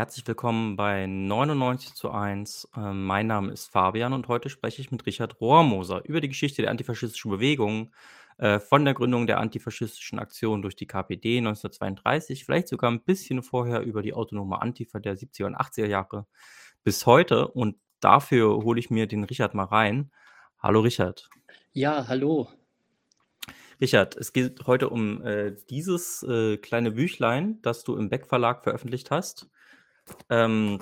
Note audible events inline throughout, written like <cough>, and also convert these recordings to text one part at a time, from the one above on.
Herzlich willkommen bei 99 zu 1. Ähm, mein Name ist Fabian und heute spreche ich mit Richard Rohrmoser über die Geschichte der antifaschistischen Bewegung, äh, von der Gründung der antifaschistischen Aktion durch die KPD 1932, vielleicht sogar ein bisschen vorher über die autonome Antifa der 70er und 80er Jahre bis heute. Und dafür hole ich mir den Richard mal rein. Hallo Richard. Ja, hallo. Richard, es geht heute um äh, dieses äh, kleine Büchlein, das du im Beck Verlag veröffentlicht hast. Ähm,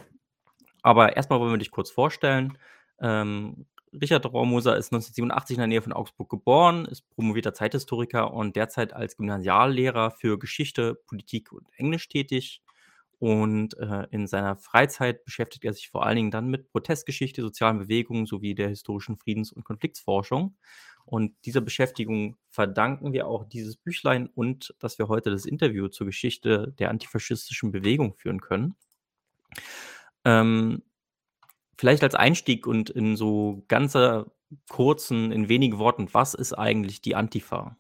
aber erstmal wollen wir dich kurz vorstellen. Ähm, Richard Rohrmoser ist 1987 in der Nähe von Augsburg geboren, ist promovierter Zeithistoriker und derzeit als Gymnasiallehrer für Geschichte, Politik und Englisch tätig. Und äh, in seiner Freizeit beschäftigt er sich vor allen Dingen dann mit Protestgeschichte, sozialen Bewegungen sowie der historischen Friedens- und Konfliktsforschung. Und dieser Beschäftigung verdanken wir auch dieses Büchlein und dass wir heute das Interview zur Geschichte der antifaschistischen Bewegung führen können. Ähm, vielleicht als Einstieg und in so ganzer kurzen, in wenigen Worten, was ist eigentlich die Antifa?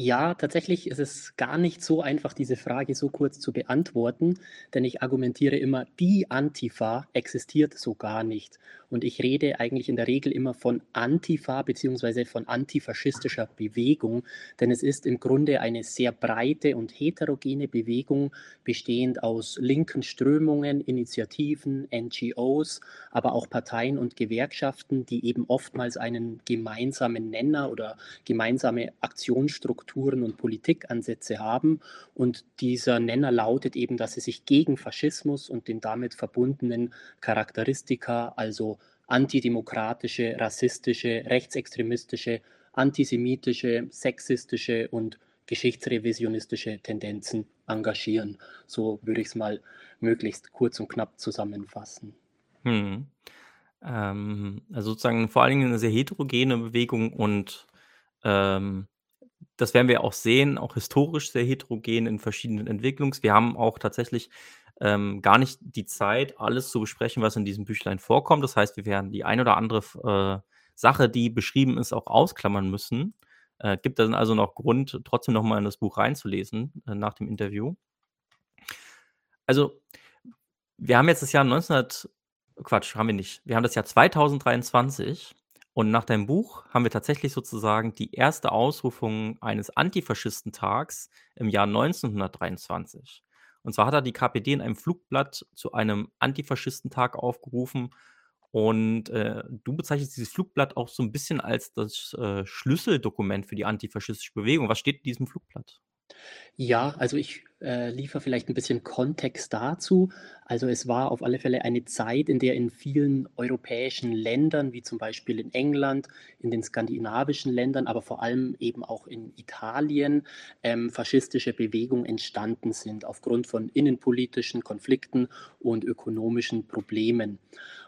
Ja, tatsächlich ist es gar nicht so einfach, diese Frage so kurz zu beantworten, denn ich argumentiere immer, die Antifa existiert so gar nicht. Und ich rede eigentlich in der Regel immer von Antifa bzw. von antifaschistischer Bewegung, denn es ist im Grunde eine sehr breite und heterogene Bewegung, bestehend aus linken Strömungen, Initiativen, NGOs, aber auch Parteien und Gewerkschaften, die eben oftmals einen gemeinsamen Nenner oder gemeinsame Aktionsstruktur Strukturen und Politikansätze haben. Und dieser Nenner lautet eben, dass sie sich gegen Faschismus und den damit verbundenen Charakteristika, also antidemokratische, rassistische, rechtsextremistische, antisemitische, sexistische und geschichtsrevisionistische Tendenzen engagieren. So würde ich es mal möglichst kurz und knapp zusammenfassen. Hm. Ähm, also sozusagen vor allen Dingen eine sehr heterogene Bewegung und ähm, das werden wir auch sehen, auch historisch sehr heterogen in verschiedenen Entwicklungs wir haben auch tatsächlich, ähm, gar nicht die Zeit, alles zu besprechen, was in diesem Büchlein vorkommt. Das heißt, wir werden die ein oder andere äh, Sache, die beschrieben ist, auch ausklammern müssen. Äh, gibt dann also noch Grund, trotzdem noch mal in das Buch reinzulesen, äh, nach dem Interview. Also, wir haben jetzt das Jahr 1900 Quatsch, haben wir nicht. Wir haben das Jahr 2023 und nach deinem Buch haben wir tatsächlich sozusagen die erste Ausrufung eines Antifaschistentags im Jahr 1923. Und zwar hat er die KPD in einem Flugblatt zu einem Antifaschistentag aufgerufen. Und äh, du bezeichnest dieses Flugblatt auch so ein bisschen als das äh, Schlüsseldokument für die antifaschistische Bewegung. Was steht in diesem Flugblatt? Ja, also ich äh, liefere vielleicht ein bisschen Kontext dazu. Also es war auf alle Fälle eine Zeit, in der in vielen europäischen Ländern, wie zum Beispiel in England, in den skandinavischen Ländern, aber vor allem eben auch in Italien, ähm, faschistische Bewegungen entstanden sind aufgrund von innenpolitischen Konflikten und ökonomischen Problemen.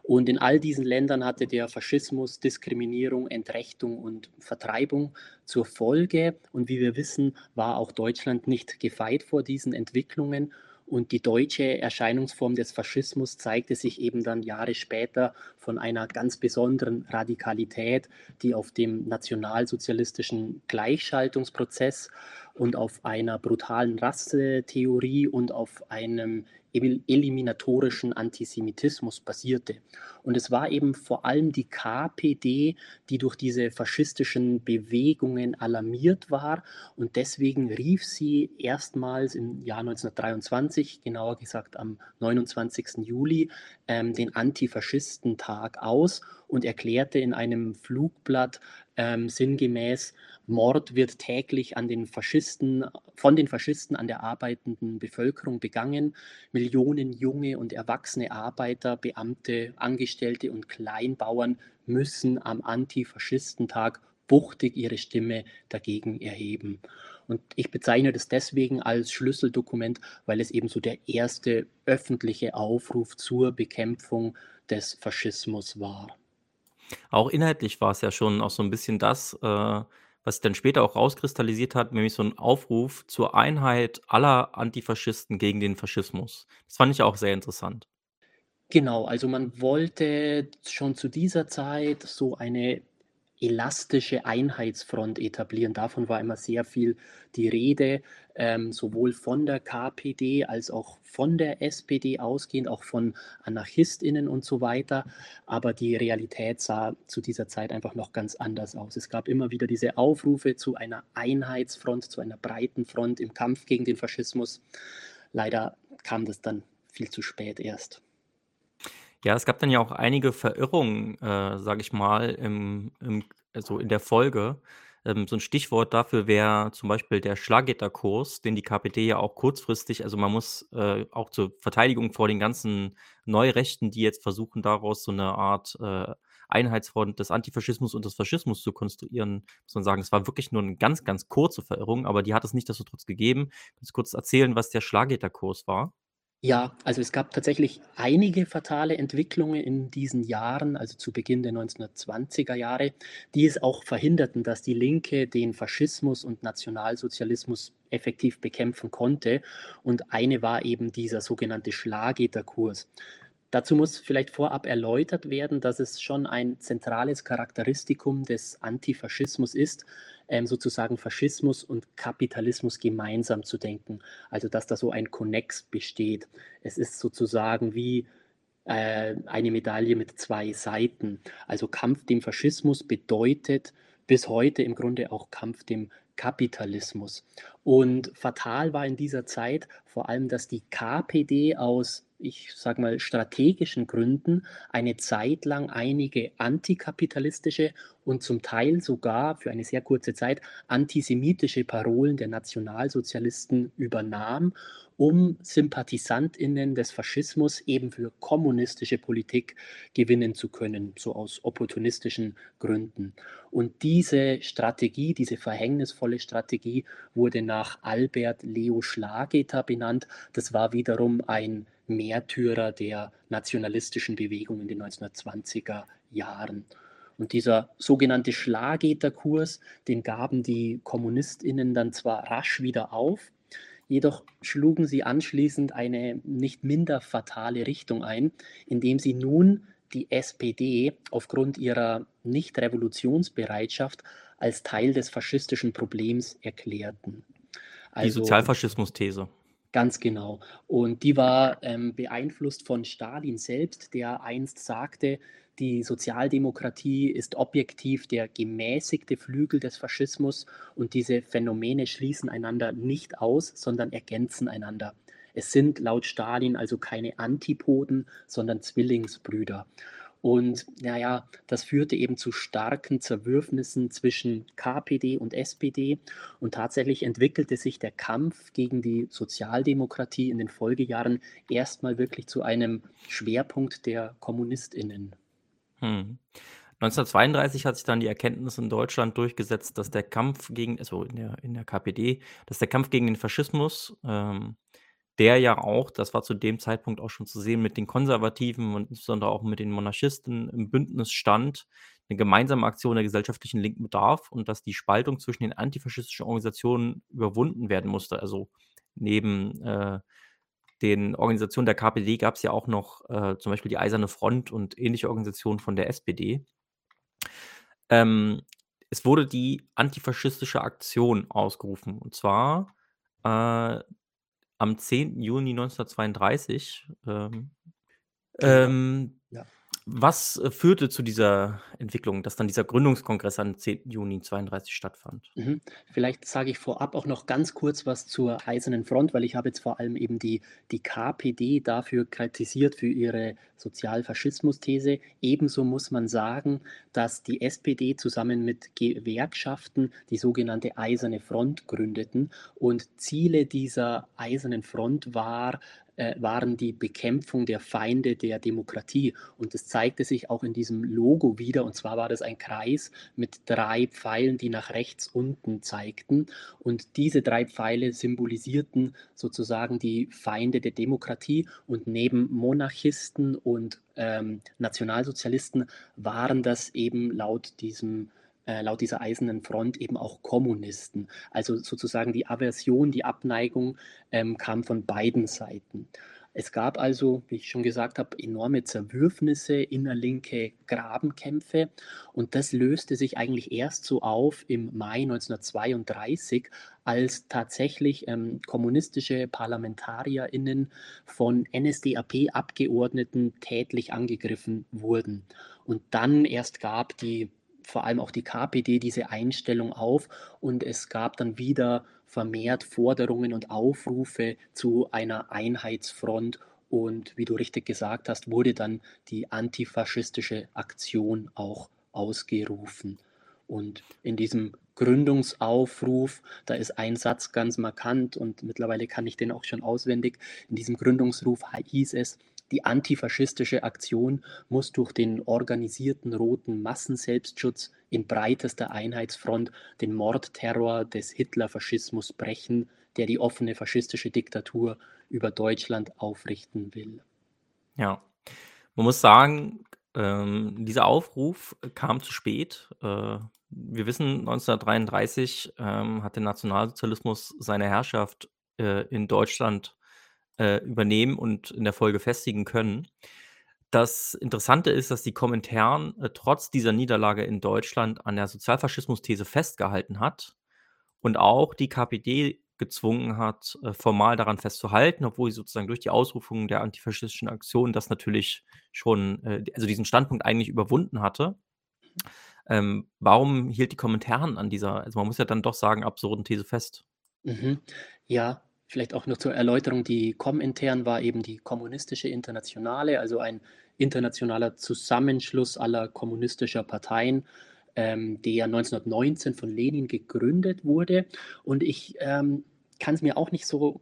Und in all diesen Ländern hatte der Faschismus Diskriminierung, Entrechtung und Vertreibung zur Folge. Und wie wir wissen, war auch Deutschland nicht gefeit vor diesen Entwicklungen. Und die deutsche Erscheinungsform des Faschismus zeigte sich eben dann Jahre später von einer ganz besonderen Radikalität, die auf dem nationalsozialistischen Gleichschaltungsprozess und auf einer brutalen Rassetheorie und auf einem eliminatorischen Antisemitismus basierte. Und es war eben vor allem die KPD, die durch diese faschistischen Bewegungen alarmiert war. Und deswegen rief sie erstmals im Jahr 1923, genauer gesagt am 29. Juli, ähm, den Antifaschistentag aus und erklärte in einem Flugblatt ähm, sinngemäß, Mord wird täglich an den Faschisten, von den Faschisten an der arbeitenden Bevölkerung begangen. Millionen junge und erwachsene Arbeiter, Beamte, Angestellte und Kleinbauern müssen am Antifaschistentag wuchtig ihre Stimme dagegen erheben. Und ich bezeichne das deswegen als Schlüsseldokument, weil es eben so der erste öffentliche Aufruf zur Bekämpfung des Faschismus war. Auch inhaltlich war es ja schon auch so ein bisschen das, äh, was sich dann später auch rauskristallisiert hat, nämlich so ein Aufruf zur Einheit aller Antifaschisten gegen den Faschismus. Das fand ich auch sehr interessant. Genau, also man wollte schon zu dieser Zeit so eine elastische Einheitsfront etablieren. Davon war immer sehr viel die Rede, ähm, sowohl von der KPD als auch von der SPD ausgehend, auch von Anarchistinnen und so weiter. Aber die Realität sah zu dieser Zeit einfach noch ganz anders aus. Es gab immer wieder diese Aufrufe zu einer Einheitsfront, zu einer breiten Front im Kampf gegen den Faschismus. Leider kam das dann viel zu spät erst. Ja, es gab dann ja auch einige Verirrungen, äh, sage ich mal, im im also, in der Folge. Ähm, so 'n Stichwort dafür wäre zum Beispiel der Schlagitterkurs, den die KPD ja auch kurzfristig also, man muss, äh, auch zur Verteidigung vor den ganzen Neurechten, die jetzt versuchen, daraus so 'ne Art, äh, Einheitsfront des Antifaschismus und des Faschismus zu konstruieren, muss man sagen, es war wirklich nur 'ne ganz, ganz kurze Verirrung, aber die hat es nichtsdestotrotz gegeben. Kannst kurz erzählen, was der Schlagitterkurs war? Ja, also es gab tatsächlich einige fatale Entwicklungen in diesen Jahren, also zu Beginn der 1920er Jahre, die es auch verhinderten, dass die Linke den Faschismus und Nationalsozialismus effektiv bekämpfen konnte. Und eine war eben dieser sogenannte Schlagitterkurs. Dazu muss vielleicht vorab erläutert werden, dass es schon ein zentrales Charakteristikum des Antifaschismus ist, ähm, sozusagen Faschismus und Kapitalismus gemeinsam zu denken. Also dass da so ein Konnex besteht. Es ist sozusagen wie äh, eine Medaille mit zwei Seiten. Also Kampf dem Faschismus bedeutet bis heute im Grunde auch Kampf dem Kapitalismus. Und fatal war in dieser Zeit vor allem, dass die KPD aus ich sage mal, strategischen Gründen eine Zeit lang einige antikapitalistische und zum Teil sogar für eine sehr kurze Zeit antisemitische Parolen der Nationalsozialisten übernahm, um Sympathisantinnen des Faschismus eben für kommunistische Politik gewinnen zu können, so aus opportunistischen Gründen. Und diese Strategie, diese verhängnisvolle Strategie wurde nach Albert Leo Schlageter benannt. Das war wiederum ein Märtyrer der nationalistischen Bewegung in den 1920er Jahren. Und dieser sogenannte Schlageterkurs, den gaben die Kommunistinnen dann zwar rasch wieder auf, jedoch schlugen sie anschließend eine nicht minder fatale Richtung ein, indem sie nun die SPD aufgrund ihrer Nicht-Revolutionsbereitschaft als Teil des faschistischen Problems erklärten. Also, die Sozialfaschismus-These. Ganz genau. Und die war ähm, beeinflusst von Stalin selbst, der einst sagte, die Sozialdemokratie ist objektiv der gemäßigte Flügel des Faschismus und diese Phänomene schließen einander nicht aus, sondern ergänzen einander. Es sind laut Stalin also keine Antipoden, sondern Zwillingsbrüder. Und naja, das führte eben zu starken Zerwürfnissen zwischen KPD und SPD. Und tatsächlich entwickelte sich der Kampf gegen die Sozialdemokratie in den Folgejahren erstmal wirklich zu einem Schwerpunkt der Kommunistinnen. Hm. 1932 hat sich dann die Erkenntnis in Deutschland durchgesetzt, dass der Kampf gegen, also in der, in der KPD, dass der Kampf gegen den Faschismus ähm, der ja auch, das war zu dem Zeitpunkt auch schon zu sehen, mit den Konservativen und insbesondere auch mit den Monarchisten im Bündnis stand, eine gemeinsame Aktion der gesellschaftlichen Linken bedarf und dass die Spaltung zwischen den antifaschistischen Organisationen überwunden werden musste. Also neben äh, den Organisationen der KPD gab es ja auch noch äh, zum Beispiel die Eiserne Front und ähnliche Organisationen von der SPD. Ähm, es wurde die antifaschistische Aktion ausgerufen und zwar äh, am 10. Juni 1932. Ähm, ähm. Was, äh, führte zu dieser Entwicklung, dass dann dieser Gründungskongress am 10. Juni 32 stattfand? Mhm. Vielleicht sage ich vorab auch noch ganz kurz was zur Eisernen Front, weil ich habe jetzt vor allem eben die, die KPD dafür kritisiert, für ihre Sozialfaschismus-These. Ebenso muss man sagen, dass die SPD zusammen mit Gewerkschaften die sogenannte Eiserne Front gründeten. Und Ziele dieser Eisernen Front war, waren die Bekämpfung der Feinde der Demokratie. Und das zeigte sich auch in diesem Logo wieder. Und zwar war das ein Kreis mit drei Pfeilen, die nach rechts unten zeigten. Und diese drei Pfeile symbolisierten sozusagen die Feinde der Demokratie. Und neben Monarchisten und ähm, Nationalsozialisten waren das eben laut diesem äh, laut dieser Eisernen Front eben auch Kommunisten. Also sozusagen die Aversion, die Abneigung ähm, kam von beiden Seiten. Es gab also, wie ich schon gesagt habe, enorme Zerwürfnisse, innerlinke Grabenkämpfe und das löste sich eigentlich erst so auf im Mai 1932, als tatsächlich ähm, kommunistische ParlamentarierInnen von NSDAP-Abgeordneten tätlich angegriffen wurden. Und dann erst gab die vor allem auch die KPD diese Einstellung auf und es gab dann wieder vermehrt Forderungen und Aufrufe zu einer Einheitsfront und wie du richtig gesagt hast, wurde dann die antifaschistische Aktion auch ausgerufen. Und in diesem Gründungsaufruf, da ist ein Satz ganz markant und mittlerweile kann ich den auch schon auswendig. In diesem Gründungsruf hieß es, die antifaschistische Aktion muss durch den organisierten roten Massenselbstschutz in breitester Einheitsfront den Mordterror des Hitlerfaschismus brechen, der die offene faschistische Diktatur über Deutschland aufrichten will. Ja, man muss sagen, ähm, dieser Aufruf kam zu spät. Äh, wir wissen, 1933 ähm, hat der Nationalsozialismus seine Herrschaft äh, in Deutschland äh, übernehmen und in der Folge festigen können. Das Interessante ist, dass die Kommentaren äh, trotz dieser Niederlage in Deutschland an der Sozialfaschismus-These festgehalten hat und auch die KPD gezwungen hat, äh, formal daran festzuhalten, obwohl sie sozusagen durch die Ausrufung der antifaschistischen Aktion das natürlich schon, äh, also diesen Standpunkt eigentlich überwunden hatte. Ähm, warum hielt die Kommentaren an dieser, also man muss ja dann doch sagen, absurden These fest? Mhm. Ja, Vielleicht auch noch zur Erläuterung, die Komintern war eben die Kommunistische Internationale, also ein internationaler Zusammenschluss aller kommunistischer Parteien, ähm, der 1919 von Lenin gegründet wurde. Und ich ähm, kann es mir auch nicht so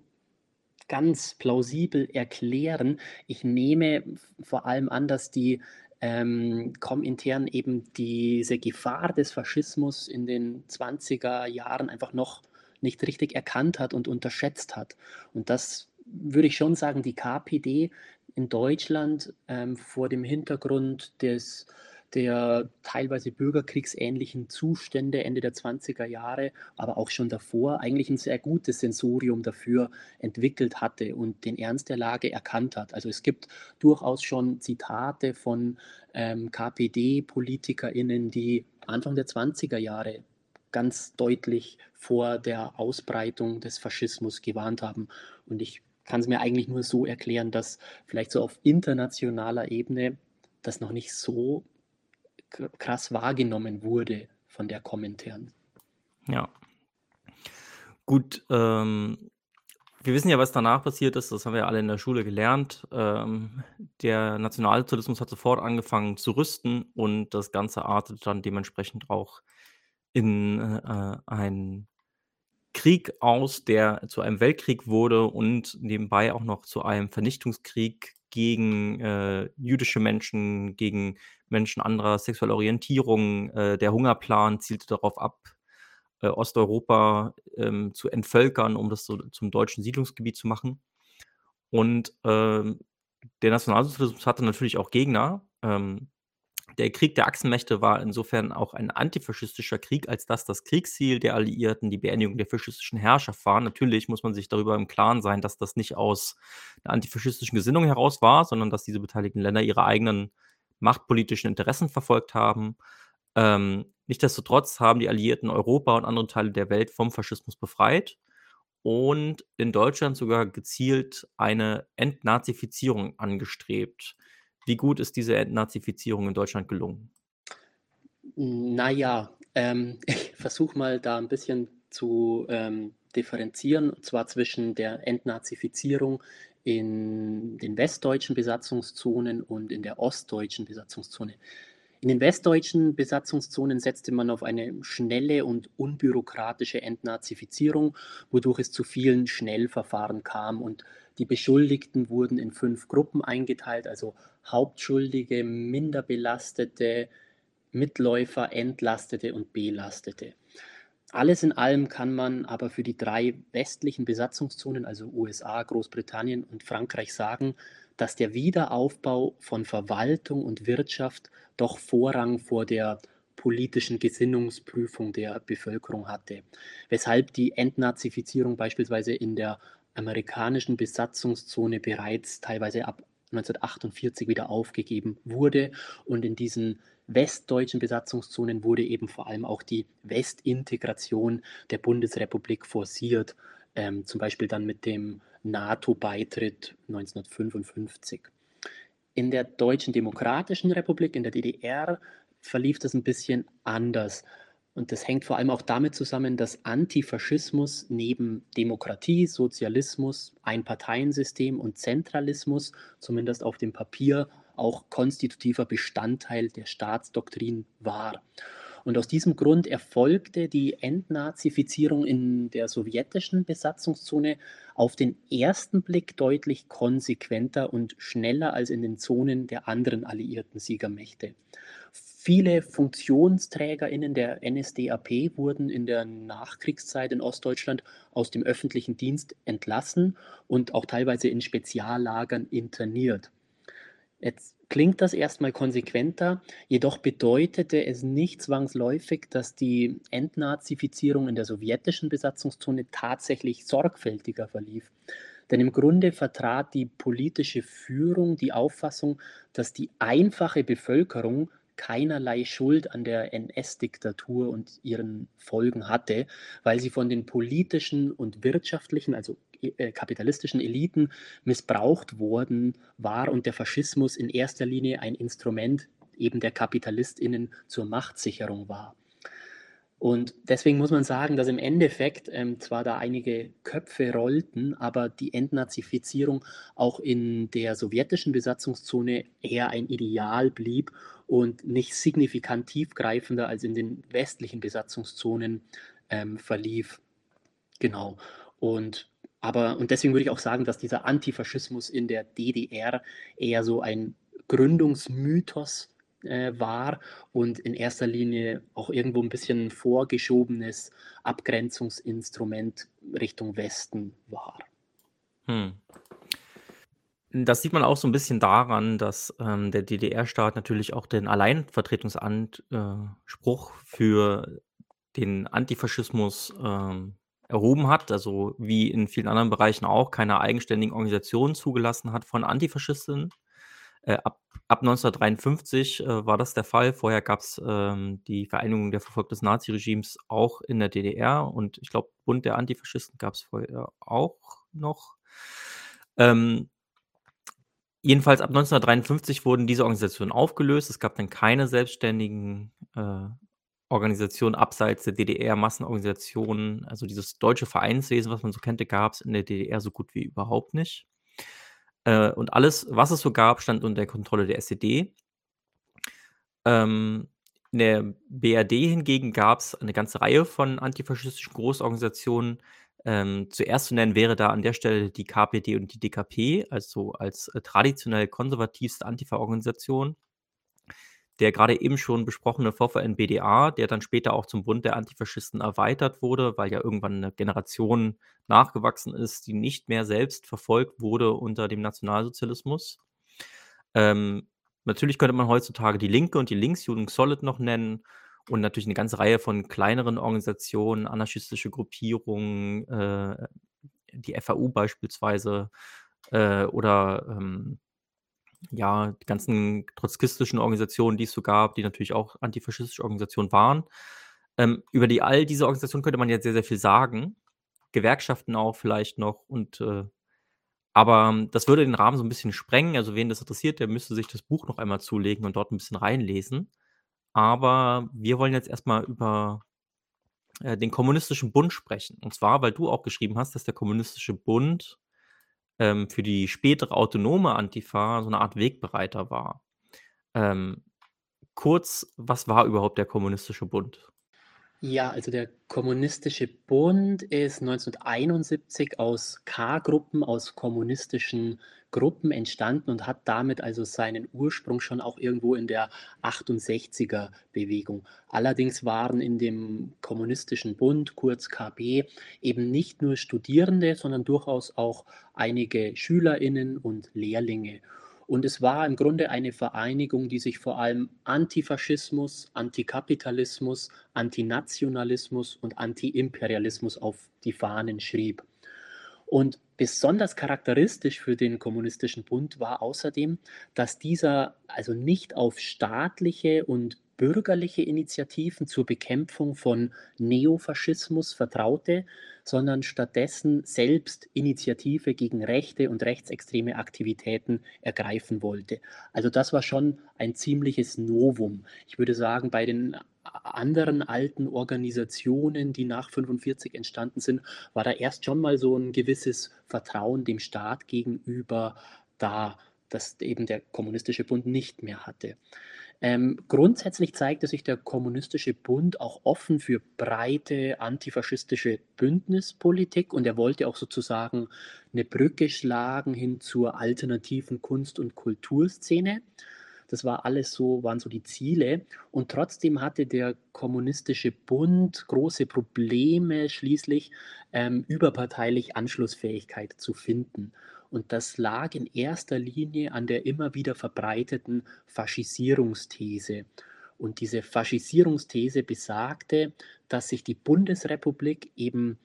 ganz plausibel erklären. Ich nehme vor allem an, dass die ähm, Komintern eben diese Gefahr des Faschismus in den 20er Jahren einfach noch nicht richtig erkannt hat und unterschätzt hat. Und das würde ich schon sagen, die KPD in Deutschland ähm, vor dem Hintergrund des, der teilweise bürgerkriegsähnlichen Zustände Ende der 20er Jahre, aber auch schon davor, eigentlich ein sehr gutes Sensorium dafür entwickelt hatte und den Ernst der Lage erkannt hat. Also es gibt durchaus schon Zitate von ähm, KPD-PolitikerInnen, die Anfang der 20er Jahre ganz deutlich vor der Ausbreitung des Faschismus gewarnt haben. Und ich kann es mir eigentlich nur so erklären, dass vielleicht so auf internationaler Ebene das noch nicht so krass wahrgenommen wurde von der Kommentaren. Ja. Gut, ähm, wir wissen ja, was danach passiert ist, das haben wir ja alle in der Schule gelernt. Ähm, der Nationalsozialismus hat sofort angefangen zu rüsten und das Ganze artet dann dementsprechend auch in äh, einen Krieg aus, der zu einem Weltkrieg wurde und nebenbei auch noch zu einem Vernichtungskrieg gegen äh, jüdische Menschen, gegen Menschen anderer sexueller Orientierung. Äh, der Hungerplan zielte darauf ab, äh, Osteuropa ähm, zu entvölkern, um das so zum deutschen Siedlungsgebiet zu machen. Und ähm, der Nationalsozialismus hatte natürlich auch Gegner. Ähm, der Krieg der Achsenmächte war insofern auch ein antifaschistischer Krieg, als dass das Kriegsziel der Alliierten die Beendigung der faschistischen Herrschaft war. Natürlich muss man sich darüber im Klaren sein, dass das nicht aus einer antifaschistischen Gesinnung heraus war, sondern dass diese beteiligten Länder ihre eigenen machtpolitischen Interessen verfolgt haben. Ähm, nichtsdestotrotz haben die Alliierten Europa und andere Teile der Welt vom Faschismus befreit und in Deutschland sogar gezielt eine Entnazifizierung angestrebt. Wie gut ist diese Entnazifizierung in Deutschland gelungen? Naja, ähm, <laughs> ich versuche mal da ein bisschen zu ähm, differenzieren, und zwar zwischen der Entnazifizierung in den westdeutschen Besatzungszonen und in der ostdeutschen Besatzungszone. In den westdeutschen Besatzungszonen setzte man auf eine schnelle und unbürokratische Entnazifizierung, wodurch es zu vielen Schnellverfahren kam und die Beschuldigten wurden in fünf Gruppen eingeteilt, also Hauptschuldige, Minderbelastete, Mitläufer, Entlastete und Belastete. Alles in allem kann man aber für die drei westlichen Besatzungszonen, also USA, Großbritannien und Frankreich, sagen, dass der Wiederaufbau von Verwaltung und Wirtschaft doch Vorrang vor der politischen Gesinnungsprüfung der Bevölkerung hatte, weshalb die Entnazifizierung beispielsweise in der amerikanischen Besatzungszone bereits teilweise ab 1948 wieder aufgegeben wurde. Und in diesen westdeutschen Besatzungszonen wurde eben vor allem auch die Westintegration der Bundesrepublik forciert, ähm, zum Beispiel dann mit dem NATO-Beitritt 1955. In der Deutschen Demokratischen Republik, in der DDR, verlief das ein bisschen anders. Und das hängt vor allem auch damit zusammen, dass Antifaschismus neben Demokratie, Sozialismus, Einparteiensystem und Zentralismus, zumindest auf dem Papier, auch konstitutiver Bestandteil der Staatsdoktrin war. Und aus diesem Grund erfolgte die Entnazifizierung in der sowjetischen Besatzungszone auf den ersten Blick deutlich konsequenter und schneller als in den Zonen der anderen alliierten Siegermächte. Viele FunktionsträgerInnen der NSDAP wurden in der Nachkriegszeit in Ostdeutschland aus dem öffentlichen Dienst entlassen und auch teilweise in Speziallagern interniert. Jetzt klingt das erstmal konsequenter, jedoch bedeutete es nicht zwangsläufig, dass die Entnazifizierung in der sowjetischen Besatzungszone tatsächlich sorgfältiger verlief. Denn im Grunde vertrat die politische Führung die Auffassung, dass die einfache Bevölkerung keinerlei Schuld an der NS-Diktatur und ihren Folgen hatte, weil sie von den politischen und wirtschaftlichen, also äh, kapitalistischen Eliten missbraucht worden war und der Faschismus in erster Linie ein Instrument eben der Kapitalistinnen zur Machtsicherung war. Und deswegen muss man sagen, dass im Endeffekt ähm, zwar da einige Köpfe rollten, aber die Entnazifizierung auch in der sowjetischen Besatzungszone eher ein Ideal blieb und nicht signifikant tiefgreifender als in den westlichen Besatzungszonen ähm, verlief. Genau. Und aber, und deswegen würde ich auch sagen, dass dieser Antifaschismus in der DDR eher so ein Gründungsmythos äh, war und in erster Linie auch irgendwo ein bisschen vorgeschobenes Abgrenzungsinstrument Richtung Westen war. Hm. Das sieht man auch so ein bisschen daran, dass ähm, der DDR-Staat natürlich auch den Alleinvertretungsanspruch für den Antifaschismus ähm, erhoben hat, also wie in vielen anderen Bereichen auch, keine eigenständigen Organisationen zugelassen hat von Antifaschistinnen. Äh, ab, ab 1953 äh, war das der Fall. Vorher gab es ähm, die Vereinigung der Verfolgten des Naziregimes auch in der DDR und ich glaube, Bund der Antifaschisten gab es vorher auch noch. Ähm, jedenfalls ab 1953 wurden diese Organisationen aufgelöst. Es gab dann keine selbstständigen äh, Organisationen abseits der DDR, Massenorganisationen, also dieses deutsche Vereinswesen, was man so kannte, gab es in der DDR so gut wie überhaupt nicht. Äh, und alles, was es so gab, stand unter der Kontrolle der SED. Ähm, in der BRD hingegen gab es eine ganze Reihe von antifaschistischen Großorganisationen. Ähm, zuerst zu nennen wäre da an der Stelle die KPD und die DKP, also als äh, traditionell konservativste Antifa-Organisation der gerade eben schon besprochene VVN-BDA, der dann später auch zum Bund der Antifaschisten erweitert wurde, weil ja irgendwann eine Generation nachgewachsen ist, die nicht mehr selbst verfolgt wurde unter dem Nationalsozialismus. Ähm, natürlich könnte man heutzutage die Linke und die Linksjugend Solid noch nennen und natürlich eine ganze Reihe von kleineren Organisationen, anarchistische Gruppierungen, äh, die FAU beispielsweise äh, oder ähm, ja, die ganzen trotzkistischen Organisationen, die es so gab, die natürlich auch antifaschistische Organisationen waren. Ähm, über die all diese Organisationen könnte man jetzt sehr, sehr viel sagen. Gewerkschaften auch vielleicht noch und äh, aber das würde den Rahmen so ein bisschen sprengen. Also wen das interessiert, der müsste sich das Buch noch einmal zulegen und dort ein bisschen reinlesen. Aber wir wollen jetzt erstmal über äh, den Kommunistischen Bund sprechen. Und zwar, weil du auch geschrieben hast, dass der Kommunistische Bund ähm, für die spätere autonome Antifa so eine Art Wegbereiter war. Ähm, kurz, was war überhaupt der Kommunistische Bund? Ja, also der Kommunistische Bund ist 1971 aus K-Gruppen, aus kommunistischen Gruppen entstanden und hat damit also seinen Ursprung schon auch irgendwo in der 68er Bewegung. Allerdings waren in dem Kommunistischen Bund, kurz KB, eben nicht nur Studierende, sondern durchaus auch einige Schülerinnen und Lehrlinge. Und es war im Grunde eine Vereinigung, die sich vor allem Antifaschismus, Antikapitalismus, Antinationalismus und Antiimperialismus auf die Fahnen schrieb. Und besonders charakteristisch für den Kommunistischen Bund war außerdem, dass dieser also nicht auf staatliche und bürgerliche Initiativen zur Bekämpfung von Neofaschismus vertraute, sondern stattdessen selbst Initiative gegen rechte und rechtsextreme Aktivitäten ergreifen wollte. Also das war schon ein ziemliches Novum. Ich würde sagen, bei den anderen alten Organisationen, die nach 45 entstanden sind, war da erst schon mal so ein gewisses Vertrauen dem Staat gegenüber da, das eben der Kommunistische Bund nicht mehr hatte. Ähm, grundsätzlich zeigte sich der Kommunistische Bund auch offen für breite antifaschistische Bündnispolitik und er wollte auch sozusagen eine Brücke schlagen hin zur alternativen Kunst- und Kulturszene. Das war alles so, waren so die Ziele. Und trotzdem hatte der Kommunistische Bund große Probleme, schließlich ähm, überparteilich Anschlussfähigkeit zu finden. Und das lag in erster Linie an der immer wieder verbreiteten Faschisierungsthese. Und diese Faschisierungsthese besagte, dass sich die Bundesrepublik eben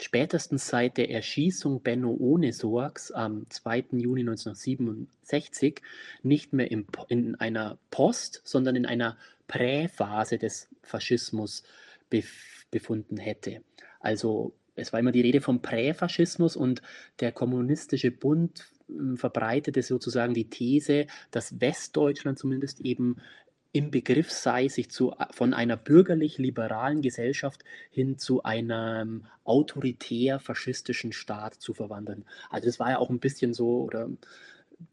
spätestens seit der Erschießung Benno Ohnesorgs am 2. Juni 1967 nicht mehr in, in einer Post, sondern in einer Präphase des Faschismus bef befunden hätte. Also es war immer die Rede vom Präfaschismus und der Kommunistische Bund hm, verbreitete sozusagen die These, dass Westdeutschland zumindest eben im Begriff sei, sich zu, von einer bürgerlich-liberalen Gesellschaft hin zu einem autoritär-faschistischen Staat zu verwandeln. Also das war ja auch ein bisschen so, oder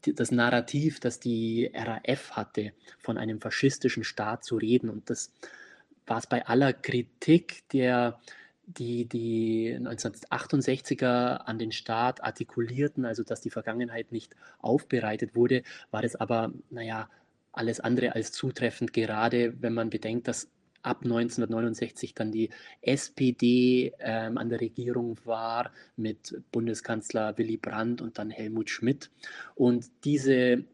das Narrativ, das die RAF hatte, von einem faschistischen Staat zu reden. Und das war es bei aller Kritik der die die 1968er an den Staat artikulierten, also dass die Vergangenheit nicht aufbereitet wurde, war das aber, naja, alles andere als zutreffend, gerade wenn man bedenkt, dass ab 1969 dann die SPD ähm, an der Regierung war mit Bundeskanzler Willy Brandt und dann Helmut Schmidt. Und diese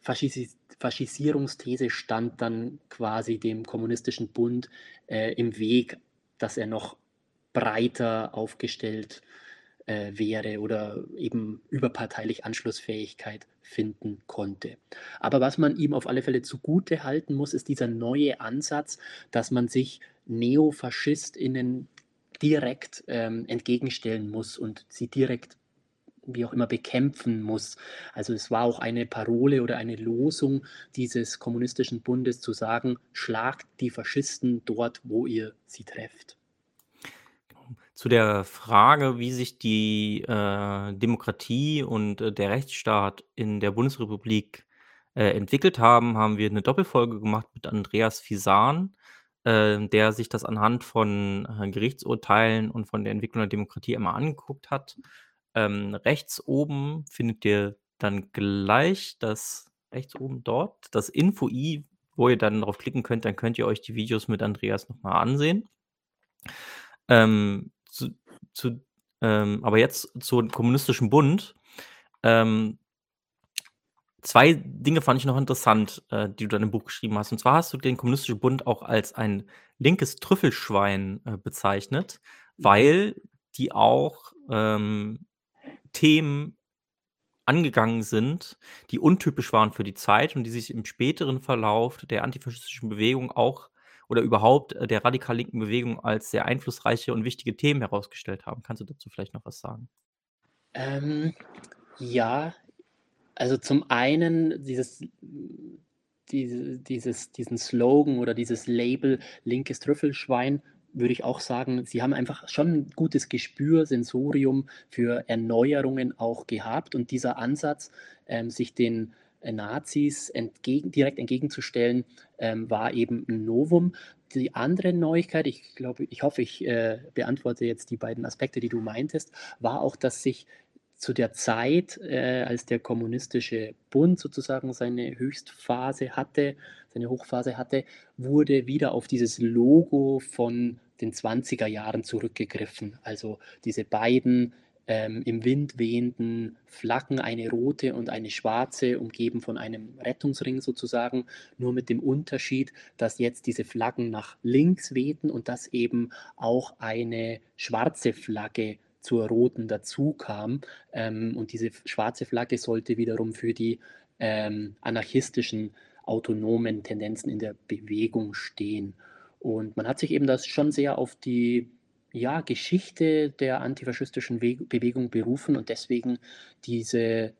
Faschis Faschisierungsthese stand dann quasi dem Kommunistischen Bund äh, im Weg, dass er noch breiter aufgestellt äh, wäre oder eben überparteilich Anschlussfähigkeit finden konnte. Aber was man ihm auf alle Fälle zugute halten muss, ist dieser neue Ansatz, dass man sich NeofaschistInnen direkt ähm, entgegenstellen muss und sie direkt wie auch immer bekämpfen muss. Also es war auch eine Parole oder eine Losung dieses kommunistischen Bundes zu sagen, schlagt die Faschisten dort, wo ihr sie trefft. Zu der Frage, wie sich die, äh, Demokratie und, äh, der Rechtsstaat in der Bundesrepublik, äh, entwickelt haben, haben wir eine Doppelfolge gemacht mit Andreas Fisan, äh, der sich das anhand von, äh, Gerichtsurteilen und von der Entwicklung der Demokratie einmal angeguckt hat. Ähm, rechts oben findet ihr dann gleich das rechts oben dort, das Info-i, wo ihr dann drauf klicken könnt, dann könnt ihr euch die Videos mit Andreas noch mal ansehen. Ähm zu, zu ähm, aber jetzt zum Kommunistischen Bund. Ähm, zwei Dinge fand ich noch interessant, äh, die du dann im Buch geschrieben hast. Und zwar hast du den Kommunistischen Bund auch als ein linkes Trüffelschwein äh, bezeichnet, mhm. weil die auch ähm, Themen angegangen sind, die untypisch waren für die Zeit und die sich im späteren Verlauf der antifaschistischen Bewegung auch oder überhaupt äh, der radikal linken Bewegung als sehr einflussreiche und wichtige Themen herausgestellt haben. Kannst du dazu vielleicht noch was sagen? Ähm, ja, also zum einen dieses, diese, dieses, diesen Slogan oder dieses Label linkes Trüffelschwein würde ich auch sagen, sie haben einfach schon ein gutes Gespür, Sensorium für Erneuerungen auch gehabt und dieser Ansatz, ähm, sich den Nazis entgegen, direkt entgegenzustellen, ähm, war eben ein Novum. Die andere Neuigkeit, ich glaube, ich hoffe, ich äh, beantworte jetzt die beiden Aspekte, die du meintest, war auch, dass sich zu der Zeit, äh, als der kommunistische Bund sozusagen seine Höchstphase hatte, seine Hochphase hatte, wurde wieder auf dieses Logo von den 20er Jahren zurückgegriffen. Also diese beiden ähm, im Wind wehenden Flaggen, eine rote und eine schwarze, umgeben von einem Rettungsring sozusagen, nur mit dem Unterschied, dass jetzt diese Flaggen nach links wehten und dass eben auch eine schwarze Flagge zur roten dazukam. Ähm, und diese schwarze Flagge sollte wiederum für die ähm, anarchistischen, autonomen Tendenzen in der Bewegung stehen. Und man hat sich eben das schon sehr auf die ja, Geschichte der antifaschistischen We Bewegung berufen und deswegen diese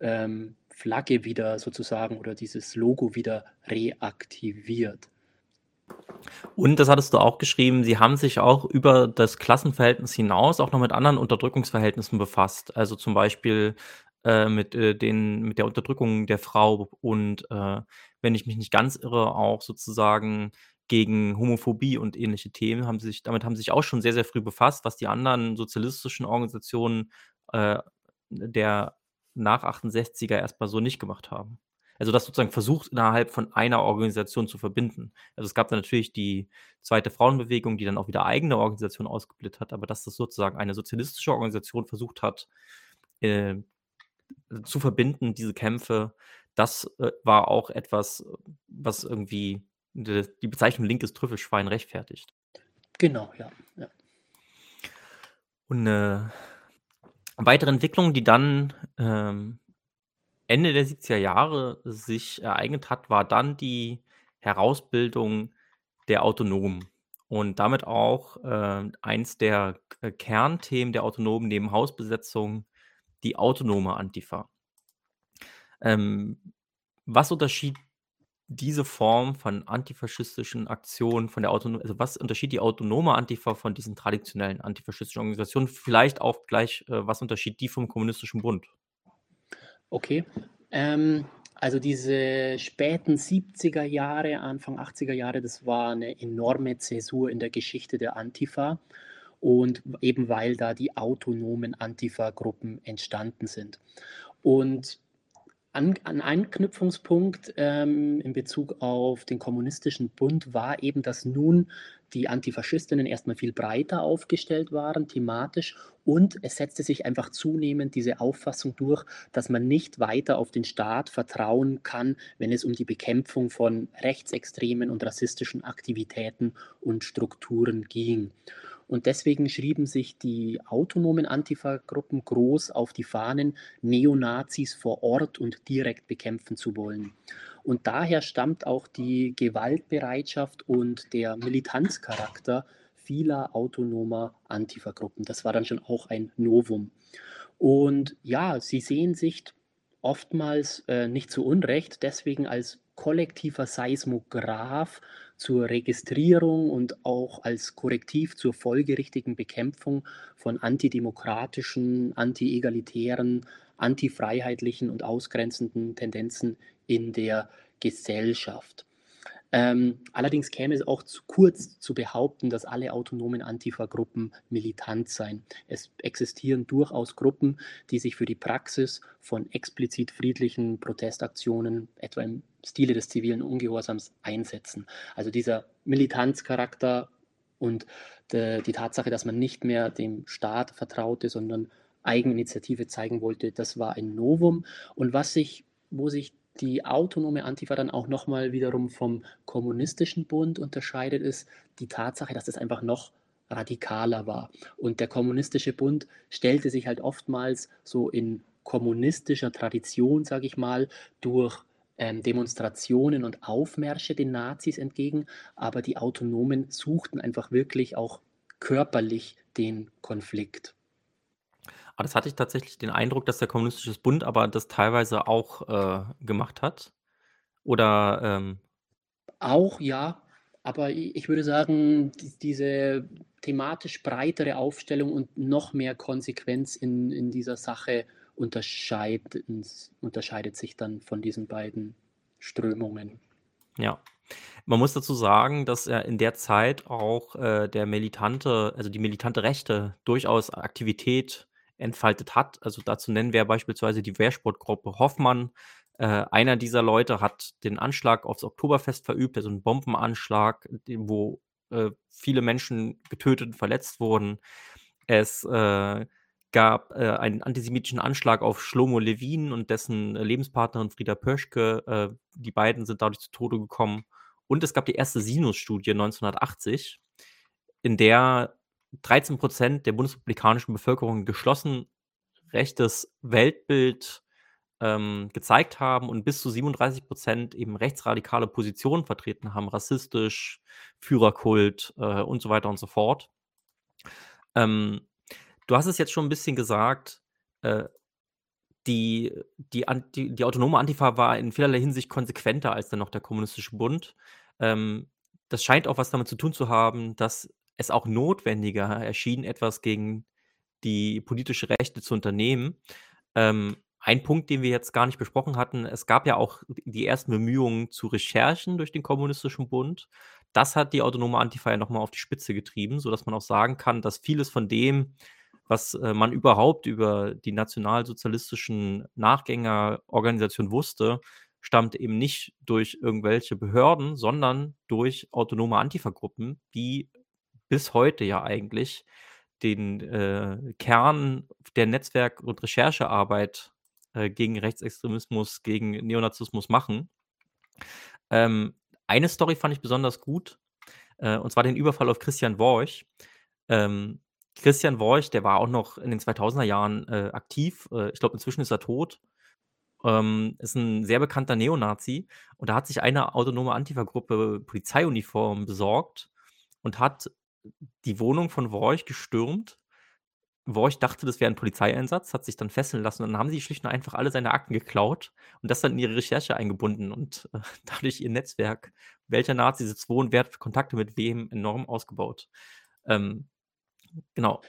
ähm, Flagge wieder sozusagen oder dieses Logo wieder reaktiviert. Und das hattest du auch geschrieben, sie haben sich auch über das Klassenverhältnis hinaus auch noch mit anderen Unterdrückungsverhältnissen befasst. Also zum Beispiel äh, mit, äh, den, mit der Unterdrückung der Frau und, äh, wenn ich mich nicht ganz irre, auch sozusagen gegen Homophobie und ähnliche Themen haben sich damit haben sich auch schon sehr, sehr früh befasst, was die anderen sozialistischen Organisationen, äh, der nach 68er erstmal so nicht gemacht haben. Also, das sozusagen versucht, innerhalb von einer Organisation zu verbinden. Also, es gab dann natürlich die zweite Frauenbewegung, die dann auch wieder eigene Organisationen ausgebildet hat, aber dass das sozusagen eine sozialistische Organisation versucht hat, äh, zu verbinden, diese Kämpfe, das, äh, war auch etwas, was irgendwie die Bezeichnung „linkes Trüffelschwein“ rechtfertigt. Genau, ja, ja. Und 'ne weitere Entwicklung, die dann, ähm, Ende der 70er Jahre sich ereignet hat, war dann die Herausbildung der Autonomen und damit auch, äh, eins der K Kernthemen der Autonomen neben Hausbesetzung, die autonome Antifa. Ähm, was unterschied diese Form von antifaschistischen Aktionen von der Autono also, was unterschied die autonome Antifa von diesen traditionellen antifaschistischen Organisationen? Vielleicht auch gleich, äh, was unterschied die vom Kommunistischen Bund? Okay. Ähm, also diese späten 70er Jahre, Anfang 80er Jahre, das war eine enorme Zäsur in der Geschichte der Antifa und eben weil da die autonomen Antifa-Gruppen entstanden sind. Und an, ein Anknüpfungspunkt ähm, in Bezug auf den Kommunistischen Bund war eben, dass nun die Antifaschistinnen erstmal viel breiter aufgestellt waren, thematisch, und es setzte sich einfach zunehmend diese Auffassung durch, dass man nicht weiter auf den Staat vertrauen kann, wenn es um die Bekämpfung von rechtsextremen und rassistischen Aktivitäten und Strukturen ging. Und deswegen schrieben sich die autonomen Antifa-Gruppen groß auf die Fahnen, Neonazis vor Ort und direkt bekämpfen zu wollen. Und daher stammt auch die Gewaltbereitschaft und der Militanzcharakter vieler autonomer Antifa-Gruppen. Das war dann schon auch ein Novum. Und ja, sie sehen sich oftmals äh, nicht zu Unrecht deswegen als kollektiver Seismograph zur Registrierung und auch als Korrektiv zur folgerichtigen Bekämpfung von antidemokratischen, antiegalitären, antifreiheitlichen und ausgrenzenden Tendenzen in der Gesellschaft. Ähm, allerdings käme es auch zu kurz zu behaupten, dass alle autonomen Antifa-Gruppen militant seien. Es existieren durchaus Gruppen, die sich für die Praxis von explizit friedlichen Protestaktionen, etwa im Stile des zivilen Ungehorsams, einsetzen. Also dieser Militanzcharakter und de, die Tatsache, dass man nicht mehr dem Staat vertraute, sondern Eigeninitiative zeigen wollte, das war ein Novum. Und was sich, wo sich die autonome Antifa dann auch nochmal wiederum vom kommunistischen Bund unterscheidet, ist die Tatsache, dass es einfach noch radikaler war. Und der kommunistische Bund stellte sich halt oftmals so in kommunistischer Tradition, sage ich mal, durch ähm, Demonstrationen und Aufmärsche den Nazis entgegen, aber die Autonomen suchten einfach wirklich auch körperlich den Konflikt. Aber das hatte ich tatsächlich den Eindruck, dass der Kommunistische Bund aber das teilweise auch, äh, gemacht hat. Oder, ähm Auch ja, aber ich würde sagen, die diese thematisch breitere Aufstellung und noch mehr Konsequenz in in dieser Sache unterscheidet sich dann von diesen beiden Strömungen. Ja. Man muss dazu sagen, dass ja in der Zeit auch, äh, der militante also die militante Rechte durchaus Aktivität entfaltet hat. Also, dazu nennen wir beispielsweise die Wehrsportgruppe Hoffmann. Äh, einer dieser Leute hat den Anschlag aufs Oktoberfest verübt, also 'n Bombenanschlag, wo, äh, viele Menschen getötet und verletzt wurden. Es, äh, gab, äh, einen antisemitischen Anschlag auf Shlomo Levin und dessen Lebenspartnerin Frieda Pöschke. Äh, die beiden sind dadurch zu Tode gekommen. Und es gab die erste Sinus-Studie 1980, in der 13 Prozent der bundesrepublikanischen Bevölkerung geschlossen rechtes Weltbild ähm, gezeigt haben und bis zu 37 Prozent eben rechtsradikale Positionen vertreten haben, rassistisch, Führerkult äh, und so weiter und so fort. Ähm, du hast es jetzt schon ein bisschen gesagt, äh, die, die, die, die autonome Antifa war in vielerlei Hinsicht konsequenter als dann noch der Kommunistische Bund. Ähm, das scheint auch was damit zu tun zu haben, dass es auch notwendiger erschien, etwas gegen die politische Rechte zu unternehmen. Ähm, ein Punkt, den wir jetzt gar nicht besprochen hatten, es gab ja auch die ersten Bemühungen zu Recherchen durch den Kommunistischen Bund. Das hat die autonome Antifa ja nochmal auf die Spitze getrieben, sodass man auch sagen kann, dass vieles von dem, was äh, man überhaupt über die nationalsozialistischen Nachgängerorganisationen wusste, stammt eben nicht durch irgendwelche Behörden, sondern durch autonome Antifa-Gruppen, die bis heute ja eigentlich den äh, Kern der Netzwerk- und Recherchearbeit äh, gegen Rechtsextremismus, gegen Neonazismus machen. Ähm, eine Story fand ich besonders gut, äh, und zwar den Überfall auf Christian Worch. Ähm, Christian Worch, der war auch noch in den 2000er Jahren äh, aktiv. Äh, ich glaube, inzwischen ist er tot. Ähm, ist ein sehr bekannter Neonazi. Und da hat sich eine autonome Antifa-Gruppe Polizeiuniform besorgt und hat die Wohnung von Worch gestürmt. Worch dachte, das wäre ein Polizeieinsatz, hat sich dann fesseln lassen und dann haben sie schlicht und einfach alle seine Akten geklaut und das dann in ihre Recherche eingebunden und äh, <laughs> dadurch ihr Netzwerk, welcher Nazi sitzt wo und wer hat Kontakte mit wem, enorm ausgebaut. Ähm, genau.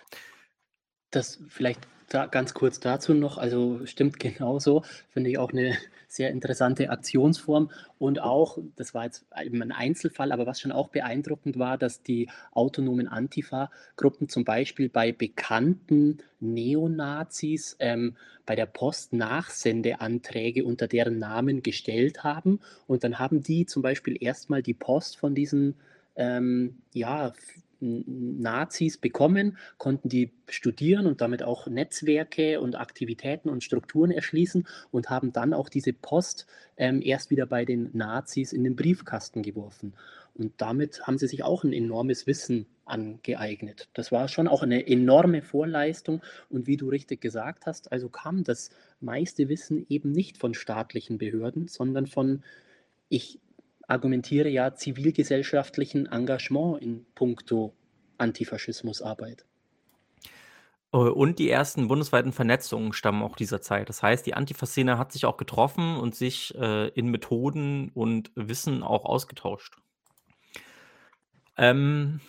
Das vielleicht da ganz kurz dazu noch, also stimmt <laughs> genauso, finde ich auch eine sehr interessante Aktionsform. Und auch, das war jetzt eben ein Einzelfall, aber was schon auch beeindruckend war, dass die autonomen Antifa-Gruppen zum Beispiel bei bekannten Neonazis ähm, bei der Post Nachsendeanträge unter deren Namen gestellt haben. Und dann haben die zum Beispiel erstmal die Post von diesen ähm, ja, Nazis bekommen, konnten die studieren und damit auch Netzwerke und Aktivitäten und Strukturen erschließen und haben dann auch diese Post ähm, erst wieder bei den Nazis in den Briefkasten geworfen. Und damit haben sie sich auch ein enormes Wissen angeeignet. Das war schon auch eine enorme Vorleistung. Und wie du richtig gesagt hast, also kam das meiste Wissen eben nicht von staatlichen Behörden, sondern von, ich argumentiere ja zivilgesellschaftlichen Engagement in puncto Antifaschismusarbeit. Äh, und die ersten bundesweiten Vernetzungen stammen auch dieser Zeit. Das heißt, die Antifa-Szene hat sich auch getroffen und sich äh, in Methoden und Wissen auch ausgetauscht. Ähm,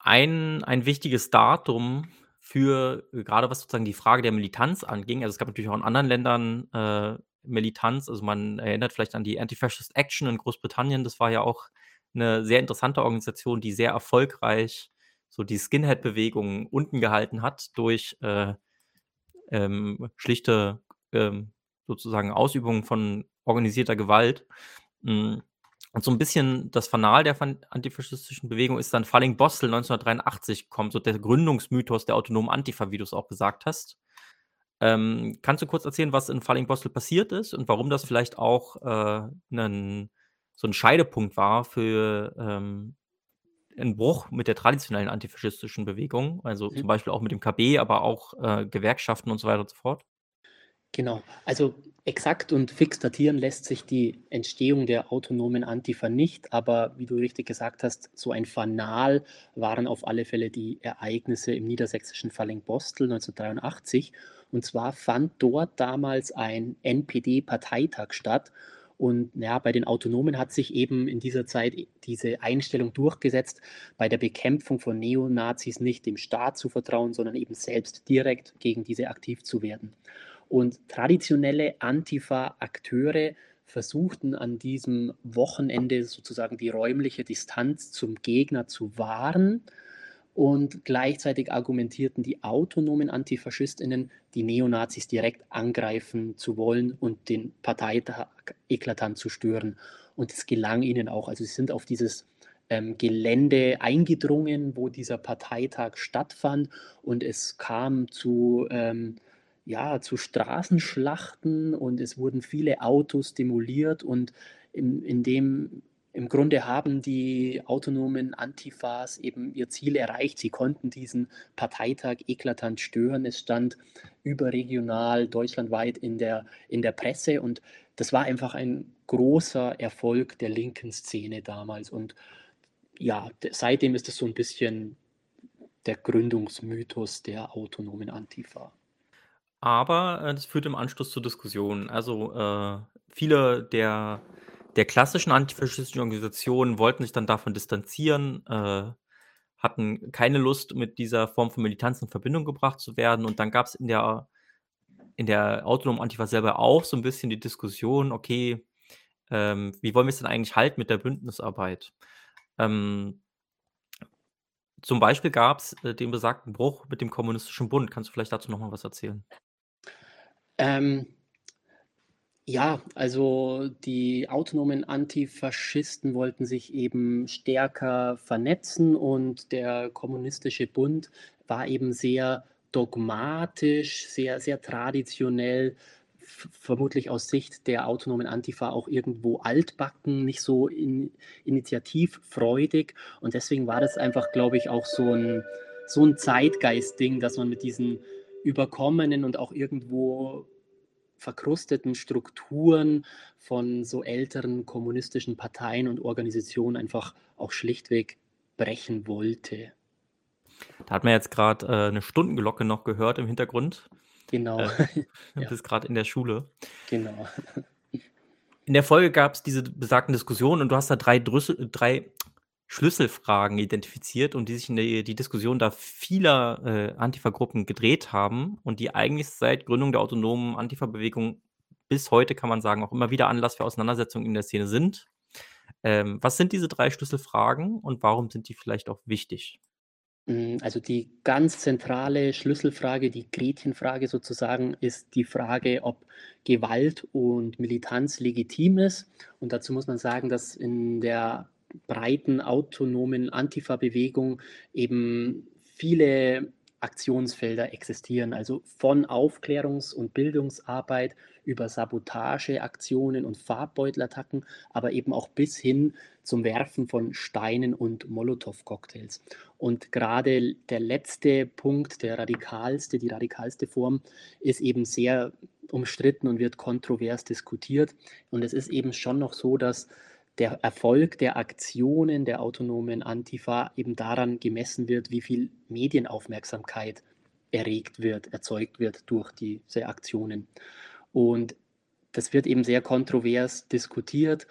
ein, ein wichtiges Datum für gerade was sozusagen die Frage der Militanz anging, also es gab natürlich auch in anderen Ländern äh, Militanz. Also man erinnert vielleicht an die Anti-Fascist Action in Großbritannien. Das war ja auch eine sehr interessante Organisation, die sehr erfolgreich so die Skinhead-Bewegung unten gehalten hat durch äh, ähm, schlichte ähm, sozusagen Ausübung von organisierter Gewalt. Mm, und so ein bisschen das Fanal der antifaschistischen Bewegung ist dann Falling Bostel 1983 gekommen, so der Gründungsmythos der autonomen Antifa, wie du es auch gesagt hast. Ähm, kannst du kurz erzählen, was in Falling Bostel passiert ist und warum das vielleicht auch äh, 'nen so ein Scheidepunkt war für, ähm, 'n Bruch mit der traditionellen antifaschistischen Bewegung, also Mhm. zum Beispiel auch mit dem KB, aber auch, äh, Gewerkschaften und so weiter und so fort? Genau. Also exakt und fix datieren lässt sich die Entstehung der autonomen Antifa nicht, aber wie du richtig gesagt hast, so ein Fanal waren auf alle Fälle die Ereignisse im niedersächsischen Falling-Bostel 1983. Und zwar fand dort damals ein NPD-Parteitag statt. Und ja, bei den Autonomen hat sich eben in dieser Zeit diese Einstellung durchgesetzt, bei der Bekämpfung von Neonazis nicht dem Staat zu vertrauen, sondern eben selbst direkt gegen diese aktiv zu werden. Und traditionelle Antifa-Akteure versuchten an diesem Wochenende sozusagen die räumliche Distanz zum Gegner zu wahren und gleichzeitig argumentierten die autonomen Antifaschistinnen, die Neonazis direkt angreifen zu wollen und den Parteitag eklatant zu stören. Und es gelang ihnen auch. Also sie sind auf dieses ähm, Gelände eingedrungen, wo dieser Parteitag stattfand und es kam zu, ähm, ja, zu Straßenschlachten und es wurden viele Autos demoliert und in, in dem im Grunde haben die autonomen Antifas eben ihr Ziel erreicht. Sie konnten diesen Parteitag eklatant stören. Es stand überregional, deutschlandweit in der, in der Presse und das war einfach ein großer Erfolg der linken Szene damals. Und ja, seitdem ist es so ein bisschen der Gründungsmythos der autonomen Antifa. Aber äh, das führt im Anschluss zu Diskussionen. Also äh, viele der, der klassischen antifaschistischen Organisationen wollten sich dann davon distanzieren, äh, hatten keine Lust, mit dieser Form von Militanz in Verbindung gebracht zu werden. Und dann gab es in der, in der autonomen Antifa selber auch so ein bisschen die Diskussion, okay, ähm, wie wollen wir es denn eigentlich halten mit der Bündnisarbeit? Ähm, zum Beispiel gab es äh, den besagten Bruch mit dem Kommunistischen Bund. Kannst du vielleicht dazu noch mal was erzählen? Ähm, ja, also die autonomen Antifaschisten wollten sich eben stärker vernetzen und der Kommunistische Bund war eben sehr dogmatisch, sehr, sehr traditionell, vermutlich aus Sicht der autonomen Antifa auch irgendwo altbacken, nicht so in, initiativfreudig. Und deswegen war das einfach, glaube ich, auch so ein, so ein Zeitgeist-Ding, dass man mit diesen überkommenen und auch irgendwo verkrusteten Strukturen von so älteren kommunistischen Parteien und Organisationen einfach auch schlichtweg brechen wollte. Da hat man jetzt gerade äh, eine Stundenglocke noch gehört im Hintergrund. Genau. Äh, <laughs> <laughs> ja. gerade in der Schule. Genau. In der Folge gab es diese besagten Diskussionen und du hast da drei, Drüssel, drei Schlüsselfragen identifiziert und die sich in der, die Diskussion da vieler äh, Antifa-Gruppen gedreht haben und die eigentlich seit Gründung der autonomen Antifa-Bewegung bis heute, kann man sagen, auch immer wieder Anlass für Auseinandersetzungen in der Szene sind. Ähm, was sind diese drei Schlüsselfragen und warum sind die vielleicht auch wichtig? Hm, also die ganz zentrale Schlüsselfrage, die Gretchenfrage sozusagen, ist die Frage, ob Gewalt und Militanz legitim ist. Und dazu muss man sagen, dass in der breiten autonomen Antifa-Bewegung eben viele Aktionsfelder existieren, also von Aufklärungs- und Bildungsarbeit über Sabotageaktionen und Farbbeutelattacken, aber eben auch bis hin zum Werfen von Steinen und Molotow-Cocktails. Und gerade der letzte Punkt, der radikalste, die radikalste Form, ist eben sehr umstritten und wird kontrovers diskutiert. Und es ist eben schon noch so, dass der Erfolg der Aktionen der autonomen Antifa eben daran gemessen wird, wie viel Medienaufmerksamkeit erregt wird, erzeugt wird durch diese Aktionen. Und das wird eben sehr kontrovers diskutiert,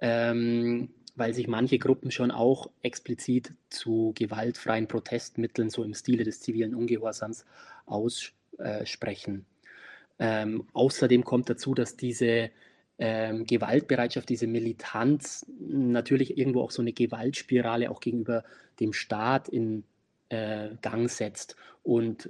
ähm, weil sich manche Gruppen schon auch explizit zu gewaltfreien Protestmitteln, so im Stile des zivilen Ungehorsams, aussprechen. Ähm, außerdem kommt dazu, dass diese ähm, Gewaltbereitschaft, diese Militanz natürlich irgendwo auch so eine Gewaltspirale auch gegenüber dem Staat in äh, Gang setzt und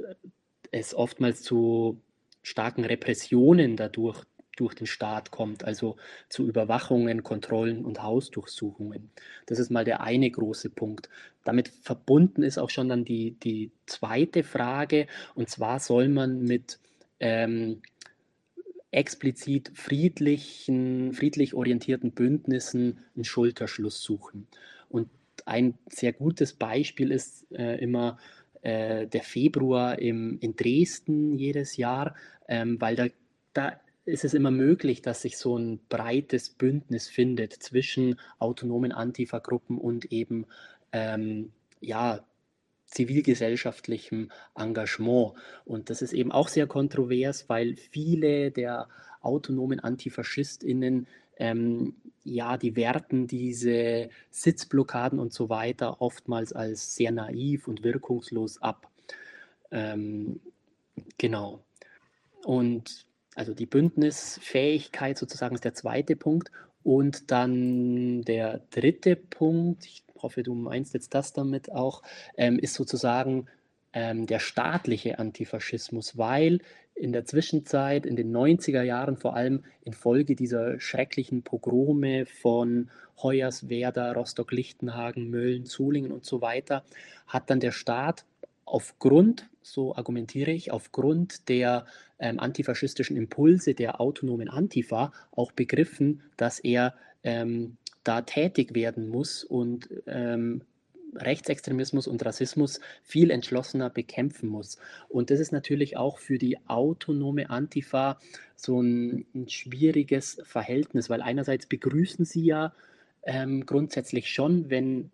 es oftmals zu starken Repressionen dadurch durch den Staat kommt, also zu Überwachungen, Kontrollen und Hausdurchsuchungen. Das ist mal der eine große Punkt. Damit verbunden ist auch schon dann die, die zweite Frage, und zwar soll man mit ähm, explizit friedlichen, friedlich orientierten Bündnissen einen Schulterschluss suchen. Und ein sehr gutes Beispiel ist äh, immer äh, der Februar im, in Dresden jedes Jahr, ähm, weil da, da ist es immer möglich, dass sich so ein breites Bündnis findet zwischen autonomen Antifa-Gruppen und eben ähm, ja, zivilgesellschaftlichem Engagement. Und das ist eben auch sehr kontrovers, weil viele der autonomen AntifaschistInnen ähm, ja, die werten diese Sitzblockaden und so weiter oftmals als sehr naiv und wirkungslos ab. Ähm, genau. Und also die Bündnisfähigkeit sozusagen ist der zweite Punkt. Und dann der dritte Punkt, ich hoffe, du meinst jetzt das damit auch, ähm, ist sozusagen ähm, der staatliche Antifaschismus, weil in der Zwischenzeit, in den 90er Jahren vor allem infolge dieser schrecklichen Pogrome von Hoyerswerda, Rostock-Lichtenhagen, Mölln, Zulingen und so weiter, hat dann der Staat aufgrund, so argumentiere ich, aufgrund der ähm, antifaschistischen Impulse der autonomen Antifa auch begriffen, dass er ähm, da tätig werden muss und ähm, Rechtsextremismus und Rassismus viel entschlossener bekämpfen muss. Und das ist natürlich auch für die autonome Antifa so ein, ein schwieriges Verhältnis, weil einerseits begrüßen sie ja ähm, grundsätzlich schon, wenn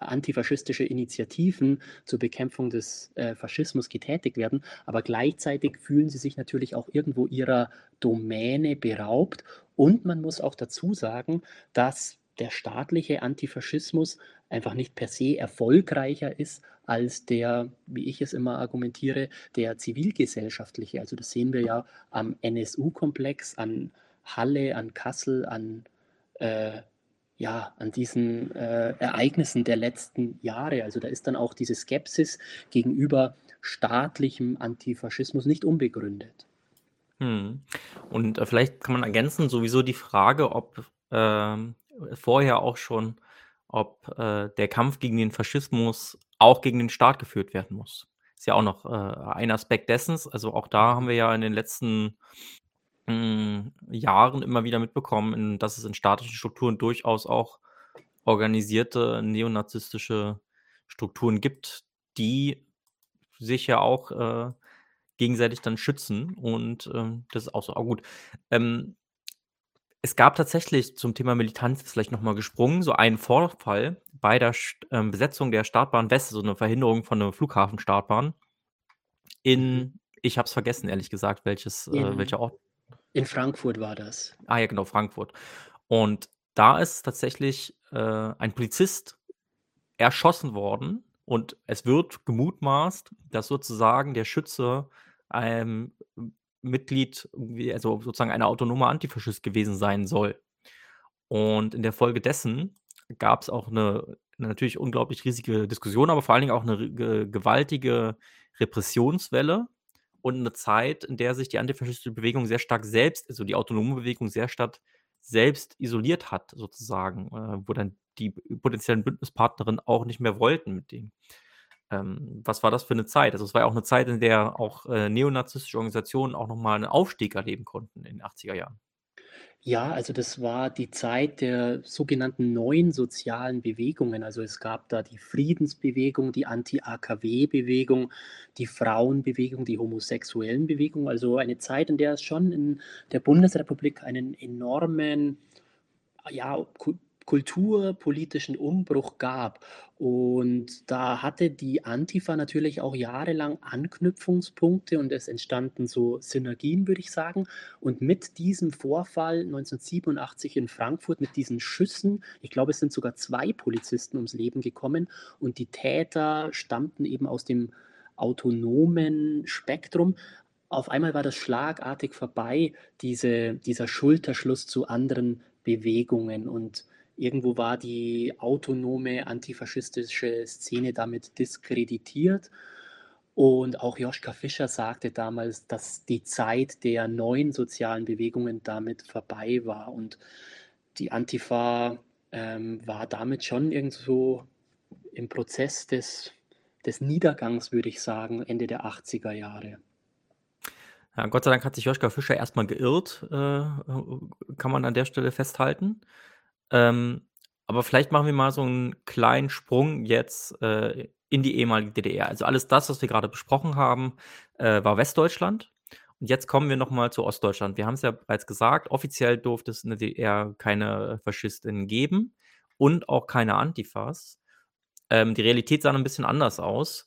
antifaschistische Initiativen zur Bekämpfung des äh, Faschismus getätigt werden, aber gleichzeitig fühlen sie sich natürlich auch irgendwo ihrer Domäne beraubt. Und man muss auch dazu sagen, dass der staatliche Antifaschismus einfach nicht per se erfolgreicher ist als der, wie ich es immer argumentiere, der zivilgesellschaftliche. Also das sehen wir ja am NSU-Komplex, an Halle, an Kassel, an äh, ja, an diesen äh, Ereignissen der letzten Jahre. Also da ist dann auch diese Skepsis gegenüber staatlichem Antifaschismus nicht unbegründet. Hm. Und äh, vielleicht kann man ergänzen, sowieso die Frage, ob äh, vorher auch schon, ob äh, der Kampf gegen den Faschismus auch gegen den Staat geführt werden muss. Ist ja auch noch äh, ein Aspekt dessen. Also auch da haben wir ja in den letzten Jahren immer wieder mitbekommen, dass es in staatlichen Strukturen durchaus auch organisierte neonazistische Strukturen gibt, die sich ja auch, äh, gegenseitig dann schützen und, ähm, das ist auch so. Aber gut, ähm es gab tatsächlich zum Thema Militanz vielleicht noch mal gesprungen, so einen Vorfall bei der St ähm, Besetzung der Startbahn West, so 'ne Verhinderung von 'ner Flughafenstartbahn Mhm. in ich habe es vergessen, ehrlich gesagt, welches äh, welcher Ort in Frankfurt war das. Ah ja, genau, Frankfurt. Und da ist tatsächlich, äh, ein Polizist erschossen worden und es wird gemutmaßt, dass sozusagen der Schütze ein M Mitglied also sozusagen ein autonomer Antifaschist gewesen sein soll. Und in der Folge dessen gab's auch 'ne natürlich unglaublich riesige Diskussion, aber vor allen Dingen auch 'ne r ge gewaltige Repressionswelle und 'ne Zeit, in der sich die antifaschistische Bewegung sehr stark selbst also die autonome Bewegung sehr stark selbst isoliert hat sozusagen, äh, wo dann die potenziellen Bündnispartnerinnen auch nicht mehr wollten mit denen. Ähm, was war das für 'ne Zeit? Also, es war ja auch 'ne Zeit, in der auch, äh, neonazistische Organisationen auch noch mal 'n Aufstieg erleben konnten in den 80er Jahren. Ja, also das war die Zeit der sogenannten neuen sozialen Bewegungen. Also, es gab da die Friedensbewegung, die Anti-AKW-Bewegung, die Frauenbewegung, die Homosexuellenbewegung. Also, eine Zeit, in der es schon in der Bundesrepublik einen enormen, ja, kulturpolitischen Umbruch gab. Und da hatte die Antifa natürlich auch jahrelang Anknüpfungspunkte und es entstanden so Synergien, würde ich sagen. Und mit diesem Vorfall 1987 in Frankfurt, mit diesen Schüssen ich glaube, es sind sogar 2 Polizisten ums Leben gekommen und die Täter stammten eben aus dem autonomen Spektrum. Auf einmal war das schlagartig vorbei, diese dieser Schulterschluss zu anderen Bewegungen und irgendwo war die autonome antifaschistische Szene damit diskreditiert. Und auch Joschka Fischer sagte damals, dass die Zeit der neuen sozialen Bewegungen damit vorbei war. Und die Antifa, ähm, war damit schon irgendwo im Prozess des des Niedergangs, würde ich sagen, Ende der 80er Jahre. Ja, Gott sei Dank hat sich Joschka Fischer erst mal geirrt, äh, kann man an der Stelle festhalten. Ähm, aber vielleicht machen wir mal so 'n kleinen Sprung jetzt, äh, in die ehemalige DDR. Also, alles das, was wir grade besprochen haben, äh, war Westdeutschland. Und jetzt kommen wir noch mal zu Ostdeutschland. Wir haben's ja bereits gesagt, offiziell durfte es in der DDR keine Faschistinnen geben und auch keine Antifas. Ähm, die Realität sah 'n bisschen anders aus.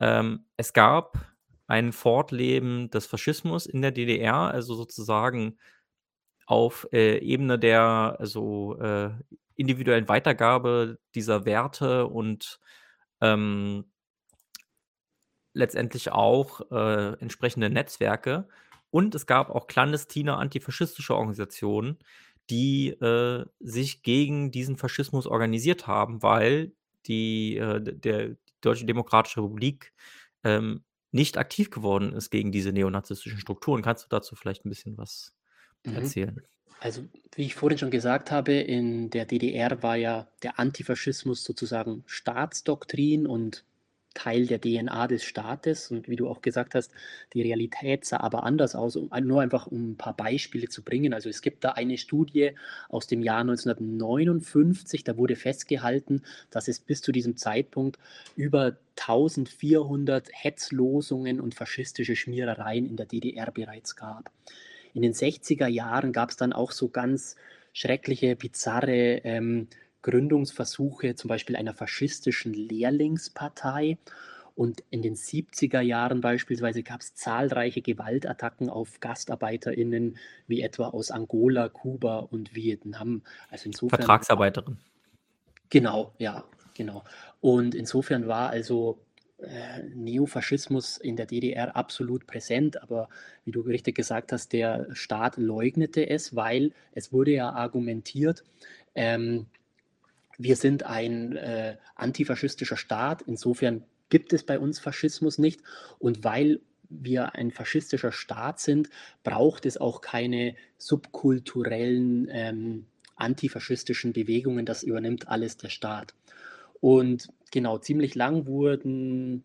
Ähm, es gab ein Fortleben des Faschismus in der DDR, also sozusagen auf, äh, Ebene der also, äh, individuellen Weitergabe dieser Werte und, ähm letztendlich auch, äh, entsprechende Netzwerke. Und es gab auch clandestine antifaschistische Organisationen, die, äh, sich gegen diesen Faschismus organisiert haben, weil die, äh, der Deutsche Demokratische Republik, ähm, nicht aktiv geworden ist gegen diese neonazistischen Strukturen. Kannst du dazu vielleicht 'n bisschen was Mhm. erzählen? Also, wie ich vorhin schon gesagt habe, in der DDR war ja der Antifaschismus sozusagen Staatsdoktrin und Teil der DNA des Staates. Und wie du auch gesagt hast, die Realität sah aber anders aus. Um, nur einfach um ein paar Beispiele zu bringen. Also es gibt da eine Studie aus dem Jahr 1959, da wurde festgehalten, dass es bis zu diesem Zeitpunkt über 1400 Hetzlosungen und faschistische Schmierereien in der DDR bereits gab. In den 60er Jahren gab es dann auch so ganz schreckliche, bizarre ähm, Gründungsversuche, zum Beispiel einer faschistischen Lehrlingspartei. Und in den 70er Jahren beispielsweise gab es zahlreiche Gewaltattacken auf GastarbeiterInnen, wie etwa aus Angola, Kuba und Vietnam. Also insofern. Vertragsarbeiterin. Genau, ja, genau. Und insofern war also äh, Neofaschismus in der DDR absolut präsent, aber wie du richtig gesagt hast, der Staat leugnete es, weil es wurde ja argumentiert, ähm, wir sind ein äh, antifaschistischer Staat, insofern gibt es bei uns Faschismus nicht und weil wir ein faschistischer Staat sind, braucht es auch keine subkulturellen ähm, antifaschistischen Bewegungen, das übernimmt alles der Staat. Und genau, ziemlich lang wurden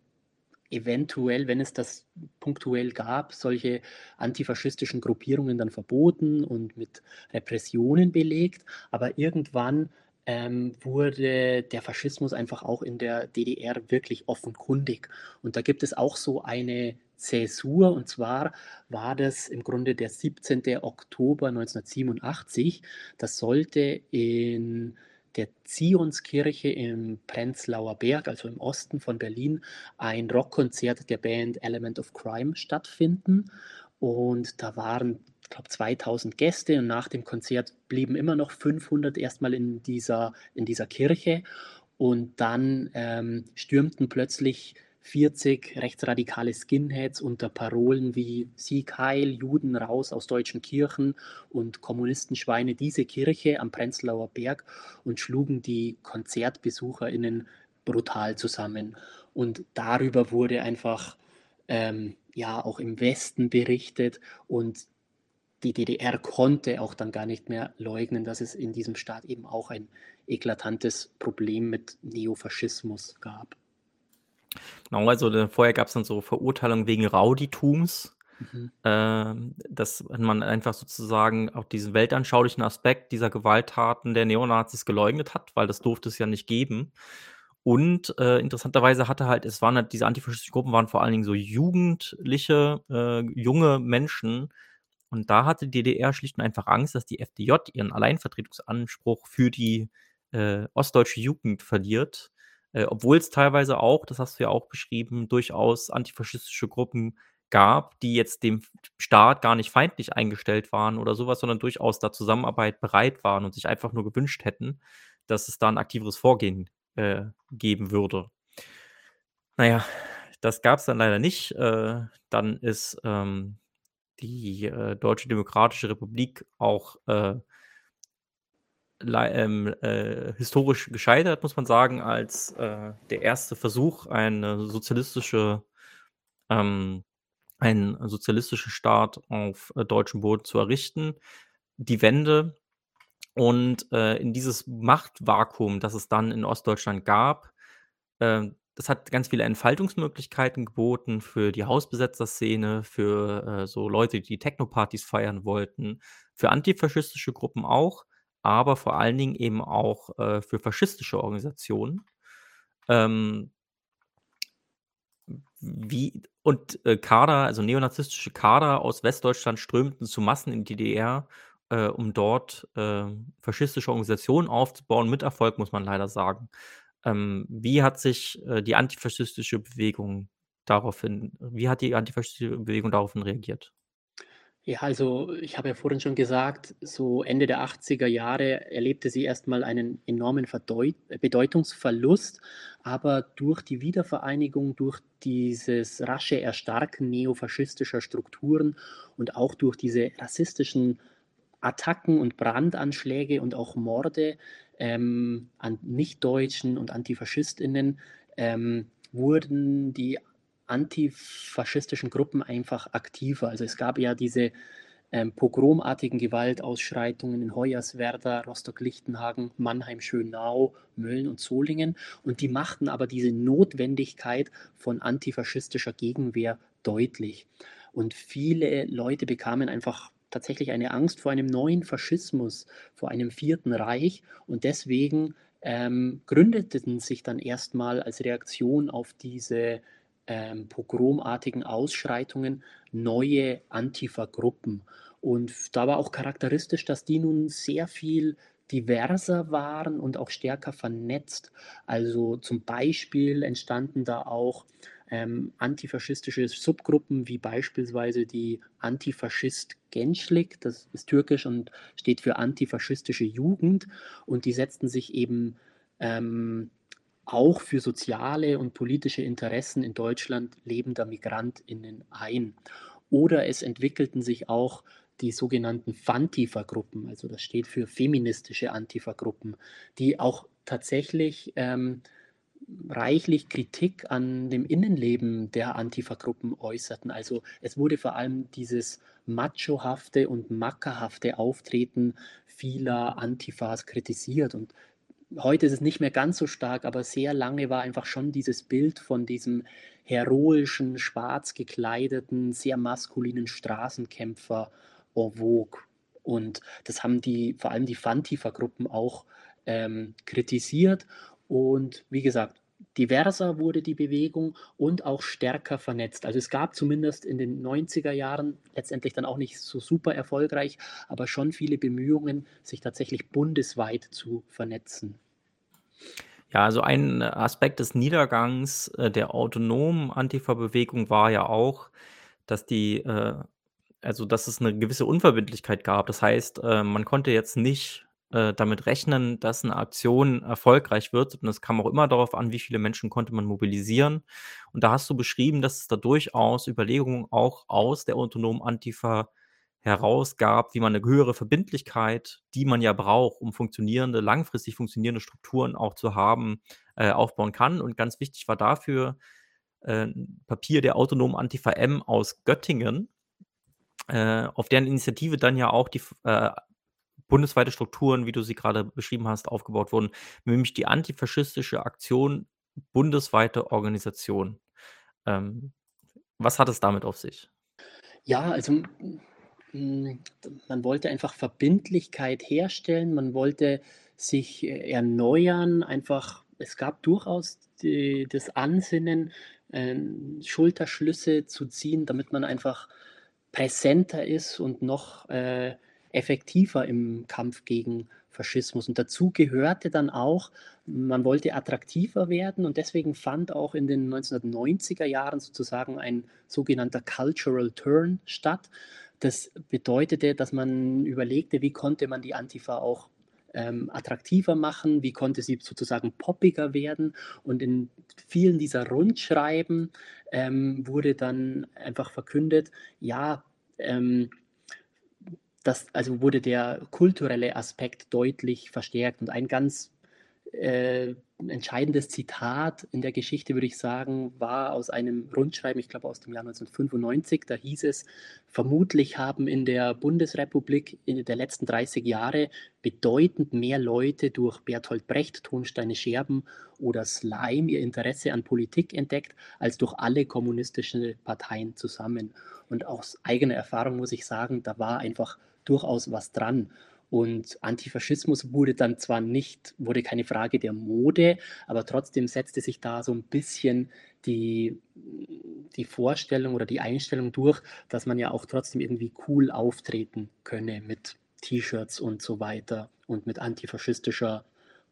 eventuell, wenn es das punktuell gab, solche antifaschistischen Gruppierungen dann verboten und mit Repressionen belegt. Aber irgendwann ähm, wurde der Faschismus einfach auch in der DDR wirklich offenkundig. Und da gibt es auch so eine Zäsur, und zwar war das im Grunde der 17. Oktober 1987. Das sollte in der Zionskirche im Prenzlauer Berg, also im Osten von Berlin, ein Rockkonzert der Band Element of Crime stattfinden. Und da waren, ich glaube, 2000 Gäste und nach dem Konzert blieben immer noch 500 erstmal in dieser, in dieser Kirche. Und dann ähm, stürmten plötzlich 40 rechtsradikale Skinheads unter Parolen wie Sieg Heil, Juden raus aus deutschen Kirchen und Kommunistenschweine diese Kirche am Prenzlauer Berg und schlugen die KonzertbesucherInnen brutal zusammen. Und darüber wurde einfach ähm, ja auch im Westen berichtet und die DDR konnte auch dann gar nicht mehr leugnen, dass es in diesem Staat eben auch ein eklatantes Problem mit Neofaschismus gab. Genau, also vorher gab es dann so Verurteilungen wegen Rauditums, mhm. äh, dass man einfach sozusagen auch diesen weltanschaulichen Aspekt dieser Gewalttaten der Neonazis geleugnet hat, weil das durfte es ja nicht geben. Und äh, interessanterweise hatte halt, es waren halt, diese antifaschistischen Gruppen waren vor allen Dingen so jugendliche, äh, junge Menschen. Und da hatte die DDR schlicht und einfach Angst, dass die FDJ ihren Alleinvertretungsanspruch für die äh, ostdeutsche Jugend verliert äh, obwohl es teilweise auch, das hast du ja auch beschrieben, durchaus antifaschistische Gruppen gab, die jetzt dem Staat gar nicht feindlich eingestellt waren oder sowas, sondern durchaus da Zusammenarbeit bereit waren und sich einfach nur gewünscht hätten, dass es da ein aktiveres Vorgehen äh, geben würde. Naja, das gab es dann leider nicht. Äh, dann ist ähm, die äh, Deutsche Demokratische Republik auch äh, ähm, äh, historisch gescheitert, muss man sagen, als äh, der erste Versuch, eine sozialistische, ähm, einen sozialistischen Staat auf äh, deutschem Boden zu errichten. Die Wende und äh, in dieses Machtvakuum, das es dann in Ostdeutschland gab, äh, das hat ganz viele Entfaltungsmöglichkeiten geboten für die Hausbesetzerszene, für äh, so Leute, die Technopartys feiern wollten, für antifaschistische Gruppen auch aber vor allen Dingen eben auch äh, für faschistische Organisationen. Ähm, wie, und äh, Kader, also neonazistische Kader aus Westdeutschland strömten zu Massen in die DDR, äh, um dort äh, faschistische Organisationen aufzubauen, mit Erfolg, muss man leider sagen. Ähm, wie hat sich äh, die antifaschistische Bewegung daraufhin, wie hat die antifaschistische Bewegung daraufhin reagiert? Ja, also ich habe ja vorhin schon gesagt, so Ende der 80er Jahre erlebte sie erstmal einen enormen Verdeut Bedeutungsverlust, aber durch die Wiedervereinigung, durch dieses rasche Erstarken neofaschistischer Strukturen und auch durch diese rassistischen Attacken und Brandanschläge und auch Morde ähm, an Nichtdeutschen und Antifaschistinnen ähm, wurden die antifaschistischen Gruppen einfach aktiver. Also es gab ja diese ähm, pogromartigen Gewaltausschreitungen in Hoyerswerda, Rostock-Lichtenhagen, Mannheim, Schönau, Mölln und Solingen. Und die machten aber diese Notwendigkeit von antifaschistischer Gegenwehr deutlich. Und viele Leute bekamen einfach tatsächlich eine Angst vor einem neuen Faschismus, vor einem vierten Reich. Und deswegen ähm, gründeten sich dann erstmal als Reaktion auf diese ähm, pogromartigen Ausschreitungen neue Antifa-Gruppen. Und da war auch charakteristisch, dass die nun sehr viel diverser waren und auch stärker vernetzt. Also zum Beispiel entstanden da auch ähm, antifaschistische Subgruppen wie beispielsweise die Antifaschist Gençlik, das ist türkisch und steht für antifaschistische Jugend und die setzten sich eben ähm, auch für soziale und politische Interessen in Deutschland lebender Migrantinnen ein. Oder es entwickelten sich auch die sogenannten Fantifa-Gruppen, also das steht für feministische Antifa-Gruppen, die auch tatsächlich ähm, reichlich Kritik an dem Innenleben der Antifa-Gruppen äußerten. Also es wurde vor allem dieses machohafte und mackerhafte Auftreten vieler Antifas kritisiert. Und heute ist es nicht mehr ganz so stark, aber sehr lange war einfach schon dieses Bild von diesem heroischen, schwarz gekleideten, sehr maskulinen Straßenkämpfer en vogue. Und das haben die, vor allem die Fantifa-Gruppen auch ähm, kritisiert. Und wie gesagt, diverser wurde die Bewegung und auch stärker vernetzt. Also es gab zumindest in den 90er Jahren, letztendlich dann auch nicht so super erfolgreich, aber schon viele Bemühungen, sich tatsächlich bundesweit zu vernetzen. Ja, also ein Aspekt des Niedergangs äh, der autonomen Antifa-Bewegung war ja auch, dass die, äh, also dass es eine gewisse Unverbindlichkeit gab. Das heißt, äh, man konnte jetzt nicht äh, damit rechnen, dass eine Aktion erfolgreich wird. Und es kam auch immer darauf an, wie viele Menschen konnte man mobilisieren. Und da hast du beschrieben, dass es da durchaus Überlegungen auch aus der autonomen Antifa herausgab, wie man eine höhere Verbindlichkeit, die man ja braucht, um funktionierende, langfristig funktionierende Strukturen auch zu haben, äh, aufbauen kann. Und ganz wichtig war dafür äh, ein Papier der autonomen Antifa M aus Göttingen, äh, auf deren Initiative dann ja auch die äh, bundesweite Strukturen, wie du sie gerade beschrieben hast, aufgebaut wurden, nämlich die antifaschistische Aktion bundesweite Organisation. Ähm, was hat es damit auf sich? Ja, also man wollte einfach Verbindlichkeit herstellen, man wollte sich äh, erneuern, einfach es gab durchaus die, das Ansinnen, äh, Schulterschlüsse zu ziehen, damit man einfach präsenter ist und noch äh, effektiver im Kampf gegen Faschismus. Und dazu gehörte dann auch, man wollte attraktiver werden und deswegen fand auch in den 1990er Jahren sozusagen ein sogenannter Cultural Turn statt. Das bedeutete, dass man überlegte, wie konnte man die Antifa auch ähm, attraktiver machen, wie konnte sie sozusagen poppiger werden. Und in vielen dieser Rundschreiben ähm, wurde dann einfach verkündet, ja, ähm, das, also wurde der kulturelle Aspekt deutlich verstärkt. Und ein ganz äh, entscheidendes Zitat in der Geschichte, würde ich sagen, war aus einem Rundschreiben, ich glaube aus dem Jahr 1995. Da hieß es, vermutlich haben in der Bundesrepublik in der letzten 30 Jahre bedeutend mehr Leute durch Bertolt Brecht, Tonsteine Scherben oder Slime ihr Interesse an Politik entdeckt, als durch alle kommunistischen Parteien zusammen. Und aus eigener Erfahrung muss ich sagen, da war einfach durchaus was dran. Und Antifaschismus wurde dann zwar nicht, wurde keine Frage der Mode, aber trotzdem setzte sich da so ein bisschen die, die Vorstellung oder die Einstellung durch, dass man ja auch trotzdem irgendwie cool auftreten könne mit T-Shirts und so weiter und mit antifaschistischer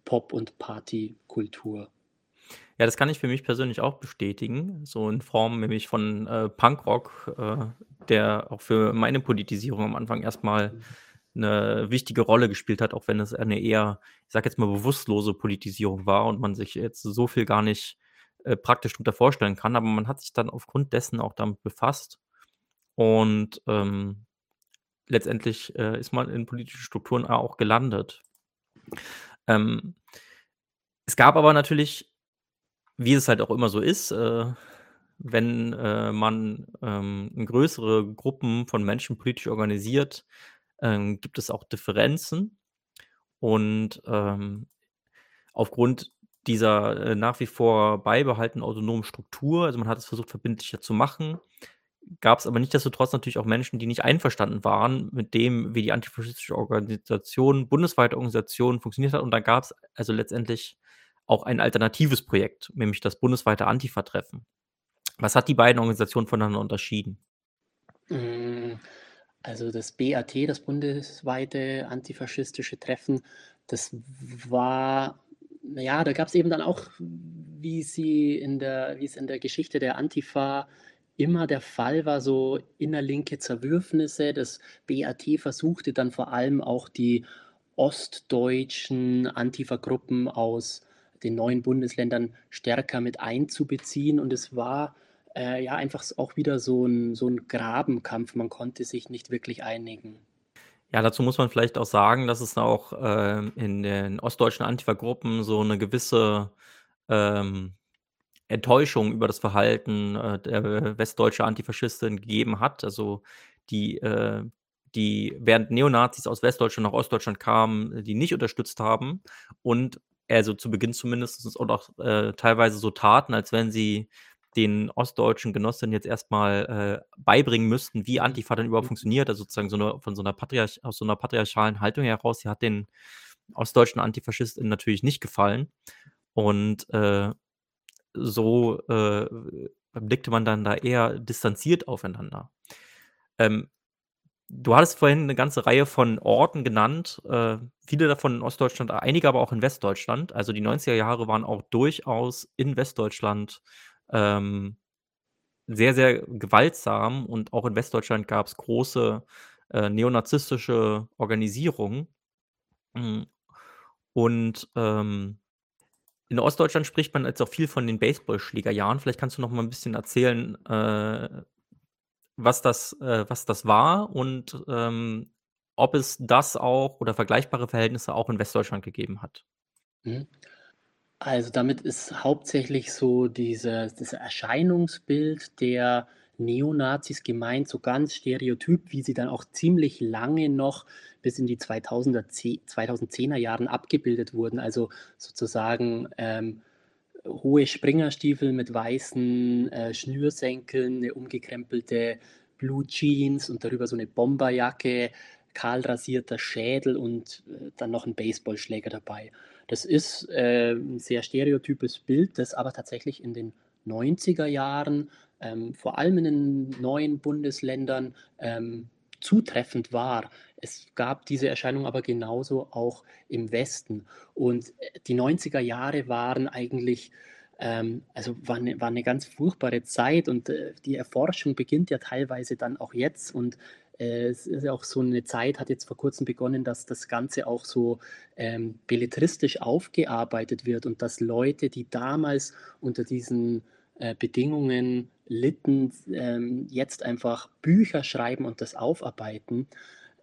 Pop- und Partykultur. Ja, das kann ich für mich persönlich auch bestätigen, so in Form nämlich von äh, Punkrock, äh, der auch für meine Politisierung am Anfang erstmal eine wichtige Rolle gespielt hat, auch wenn es eine eher, ich sage jetzt mal, bewusstlose Politisierung war und man sich jetzt so viel gar nicht äh, praktisch darunter vorstellen kann. Aber man hat sich dann aufgrund dessen auch damit befasst und ähm, letztendlich äh, ist man in politischen Strukturen auch gelandet. Ähm, es gab aber natürlich, wie es halt auch immer so ist, äh, wenn, äh, man, ähm, größere Gruppen von Menschen politisch organisiert, ähm, gibt es auch Differenzen. Und, ähm, aufgrund dieser, äh, nach wie vor beibehaltenen autonomen Struktur also, man hat es versucht, verbindlicher zu machen, gab's aber nichtsdestotrotz natürlich auch Menschen, die nicht einverstanden waren mit dem, wie die antifaschistische Organisation bundesweite Organisation funktioniert hat. Und da gab's also letztendlich auch ein alternatives Projekt, nämlich das bundesweite Antifa-Treffen. Was hat die beiden Organisationen voneinander unterschieden? Hm, also das BAT, das bundesweite antifaschistische Treffen, das war ja, da gab's eben dann auch, wie sie in der wie es in der Geschichte der Antifa immer der Fall war, so innerlinke Zerwürfnisse. Das BAT versuchte dann vor allem auch die ostdeutschen Antifa-Gruppen aus den neuen Bundesländern stärker mit einzubeziehen. Und es war, äh, ja, einfach auch wieder so 'n so 'n Grabenkampf. Man konnte sich nicht wirklich einigen. Ja, dazu muss man vielleicht auch sagen, dass es auch, ähm, in den ostdeutschen Antifa-Gruppen so 'ne gewisse, ähm, Enttäuschung über das Verhalten, äh, der westdeutscher Antifaschistin gegeben hat. Also, die, äh die während Neonazis aus Westdeutschland nach Ostdeutschland kamen, die nicht unterstützt haben und also, zu Beginn zumindest und auch, äh, teilweise so taten, als wenn sie den ostdeutschen Genossinnen jetzt erst mal, äh, beibringen müssten, wie Mhm. Antifa denn überhaupt Mhm. funktioniert. Also, sozusagen so 'ne von so 'ner patriarch aus so 'ner patriarchalen Haltung heraus. Die hat den ostdeutschen Antifaschistinnen natürlich nicht gefallen. Und, äh, so, äh, blickte man dann da eher distanziert aufeinander. Ähm, du hattest vorhin 'ne ganze Reihe von Orten genannt, äh, viele davon in Ostdeutschland, einige aber auch in Westdeutschland. Also, die 90er Jahre waren auch durchaus in Westdeutschland, ähm, sehr, sehr gewaltsam und auch in Westdeutschland gab's große, äh, neonazistische Organisierungen. Hm, und, ähm, in Ostdeutschland spricht man jetzt auch viel von den Baseballschlägerjahren. Vielleicht kannst du noch mal 'n bisschen erzählen, äh, was das äh, was das war und, ähm, ob es das auch oder vergleichbare Verhältnisse auch in Westdeutschland gegeben hat. Mhm. Also, damit ist hauptsächlich so dieses das Erscheinungsbild der Neonazis gemeint, so ganz stereotyp, wie sie dann auch ziemlich lange noch bis in die 2000er Ze 2010er Jahren abgebildet wurden. Also, sozusagen, ähm, hohe Springerstiefel mit weißen, äh, Schnürsenkeln, 'ne umgekrempelte Blue Jeans und darüber so 'ne Bomberjacke, kahl rasierter Schädel und, äh, dann noch 'n Baseballschläger dabei. Das ist, äh, 'n sehr stereotypes Bild, das aber tatsächlich in den 90er Jahren, ähm, vor allem in den neuen Bundesländern, ähm, zutreffend war. Es gab diese Erscheinung aber genauso auch im Westen. Und, äh, die 90er Jahre waren eigentlich ähm, also, war 'ne war 'ne ganz furchtbare Zeit und, äh, die Erforschung beginnt ja teilweise dann auch jetzt. Und, äh, es ist auch so 'ne Zeit hat jetzt vor Kurzem begonnen, dass das Ganze auch so, ähm, belletristisch aufgearbeitet wird und dass Leute, die damals unter diesen, äh, Bedingungen litten, ähm, jetzt einfach Bücher schreiben und das aufarbeiten.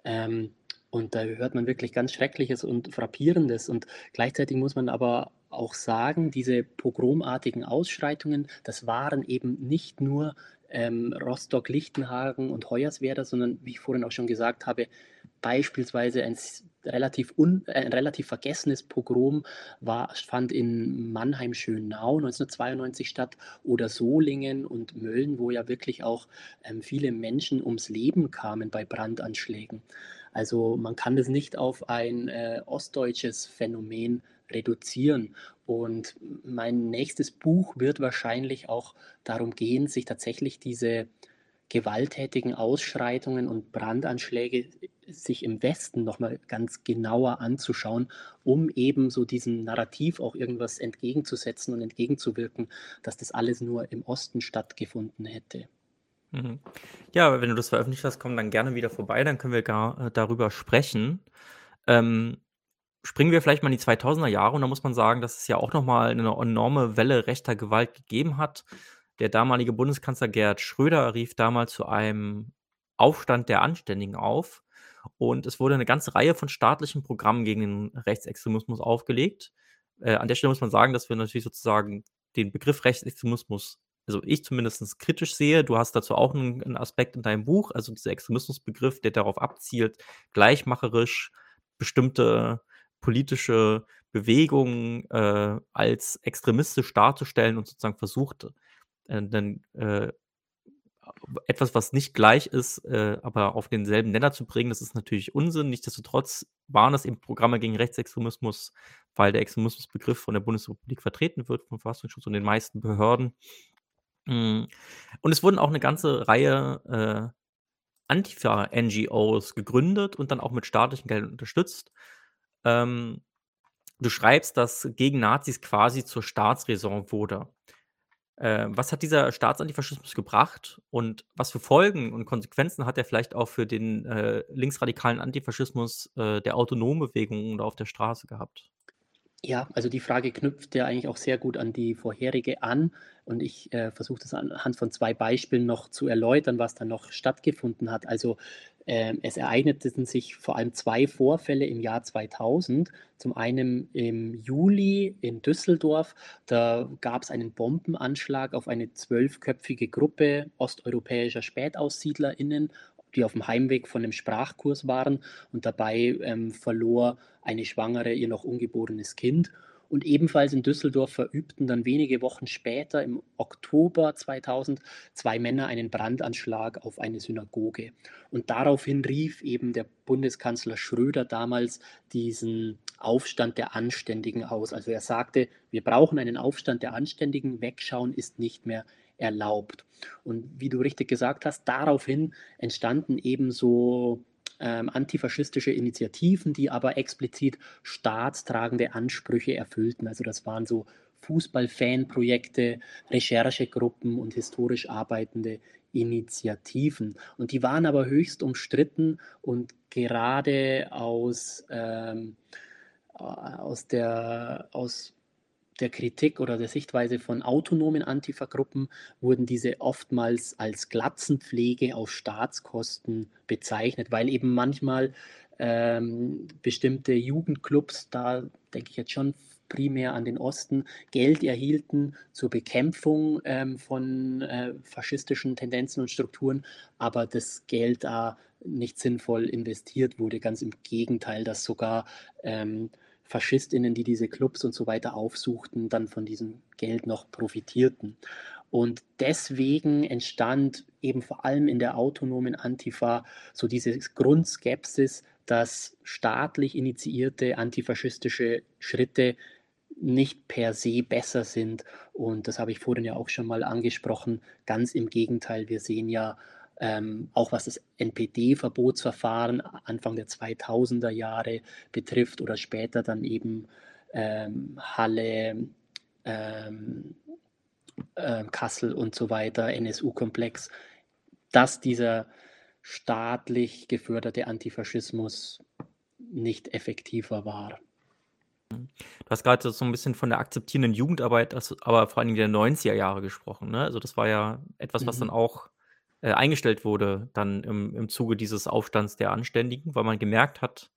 Ähm, und da hört man wirklich ganz Schreckliches und Frappierendes. Und gleichzeitig muss man aber auch sagen, diese pogromartigen Ausschreitungen, das waren eben nicht nur, ähm, Rostock-Lichtenhagen und Hoyerswerda, sondern wie ich vorhin auch schon gesagt habe, beispielsweise ein relativ un äh, ein relativ vergessenes Pogrom war fand in Mannheim-Schönau 1992 statt oder Solingen und Mölln, wo ja wirklich auch, ähm, viele Menschen ums Leben kamen bei Brandanschlägen. Also, man kann das nicht auf ein, äh, ostdeutsches Phänomen reduzieren. Und mein nächstes Buch wird wahrscheinlich auch darum gehen, sich tatsächlich diese gewalttätigen Ausschreitungen und Brandanschläge sich im Westen noch mal ganz genauer anzuschauen, um eben so diesem Narrativ auch irgendwas entgegenzusetzen und entgegenzuwirken, dass das alles nur im Osten stattgefunden hätte. Mhm. Ja, wenn du das veröffentlicht hast, komm dann gerne wieder vorbei, dann können wir gar äh, darüber sprechen. Ähm, springen wir vielleicht mal in die 2000er Jahre und da muss man sagen, dass es ja auch noch mal 'ne enorme Welle rechter Gewalt gegeben hat. Der damalige Bundeskanzler Gerhard Schröder rief damals zu einem Aufstand der Anständigen auf und es wurde 'ne ganze Reihe von staatlichen Programmen gegen den Rechtsextremismus aufgelegt. Äh, an der Stelle muss man sagen, dass wir natürlich sozusagen den Begriff Rechtsextremismus also ich zumindest kritisch sehe. Du hast dazu auch einen 'n Aspekt in deinem Buch, also dieser Extremismusbegriff, der darauf abzielt, gleichmacherisch bestimmte politische Bewegungen, äh, als extremistisch darzustellen und sozusagen versucht, äh, dann, äh, etwas, was nicht gleich ist, äh, aber auf denselben Nenner zu bringen. Das ist natürlich Unsinn. Nichtsdestotrotz waren das eben Programme gegen Rechtsextremismus, weil der Extremismusbegriff von der Bundesrepublik vertreten wird, vom Verfassungsschutz und den meisten Behörden. Hm, und es wurden auch 'ne ganze Reihe, äh, Antifa-NGOs gegründet und dann auch mit staatlichen Geldern unterstützt. Ähm, du schreibst, dass gegen Nazis quasi zur Staatsräson wurde. Äh, was hat dieser Staatsantifaschismus gebracht und was für Folgen und Konsequenzen hat er vielleicht auch für den, äh, linksradikalen Antifaschismus, äh, der autonomen Bewegungen da auf der Straße gehabt? Ja, also die Frage knüpft ja eigentlich auch sehr gut an die vorherige an und ich, äh, versuche das anhand von 2 Beispielen noch zu erläutern, was da noch stattgefunden hat. Also, ähm, es ereigneten sich vor allem 2 Vorfälle im Jahr 2000. Zum einen im Juli in Düsseldorf, da gab's einen Bombenanschlag auf eine zwölfköpfige Gruppe osteuropäischer SpätaussiedlerInnen, die auf'm Heimweg von 'nem Sprachkurs waren und dabei, ähm, verlor eine Schwangere ihr noch ungeborenes Kind. Und ebenfalls in Düsseldorf verübten dann wenige Wochen später im Oktober 2000 2 Männer einen Brandanschlag auf eine Synagoge. Und daraufhin rief eben der Bundeskanzler Schröder damals diesen Aufstand der Anständigen aus. Also, er sagte: „Wir brauchen einen Aufstand der Anständigen. Wegschauen ist nicht mehr erlaubt.“ Und wie du richtig gesagt hast, daraufhin entstanden eben so, ähm, antifaschistische Initiativen, die aber explizit staatstragende Ansprüche erfüllten. Also, das waren so Fußball-Fanprojekte, Recherchegruppen und historisch arbeitende Initiativen. Und die waren aber höchst umstritten und gerade aus, ähm, a aus der aus der Kritik oder der Sichtweise von autonomen Antifa-Gruppen wurden diese oftmals als Glatzenpflege auf Staatskosten bezeichnet, weil eben manchmal, ähm, bestimmte Jugendclubs, da denke ich jetzt schon primär an den Osten, Geld erhielten zur Bekämpfung, ähm, von, äh, faschistischen Tendenzen und Strukturen, aber das Geld da nicht sinnvoll investiert wurde. Ganz im Gegenteil, dass sogar, ähm, FaschistInnen, die diese Clubs und so weiter aufsuchten, dann von diesem Geld noch profitierten. Und deswegen entstand eben vor allem in der autonomen Antifa so diese Grundskepsis, dass staatlich initiierte antifaschistische Schritte nicht per se besser sind. Und das habe ich vorhin ja auch schon mal angesprochen. Ganz im Gegenteil, wir sehen ja ähm, auch was das NPD-Verbotsverfahren Anfang der 2000er Jahre betrifft oder später dann eben ähm, Halle, ähm, äh, Kassel und so weiter, NSU-Komplex, dass dieser staatlich geförderte Antifaschismus nicht effektiver war. Du hast grade so 'n bisschen von der akzeptierenden Jugendarbeit, aber vor allen Dingen der 90er Jahre gesprochen, ne? Also, das war ja etwas, was dann Mhm. auch, äh, eingestellt wurde dann im im Zuge dieses Aufstands der Anständigen, weil man gemerkt hat,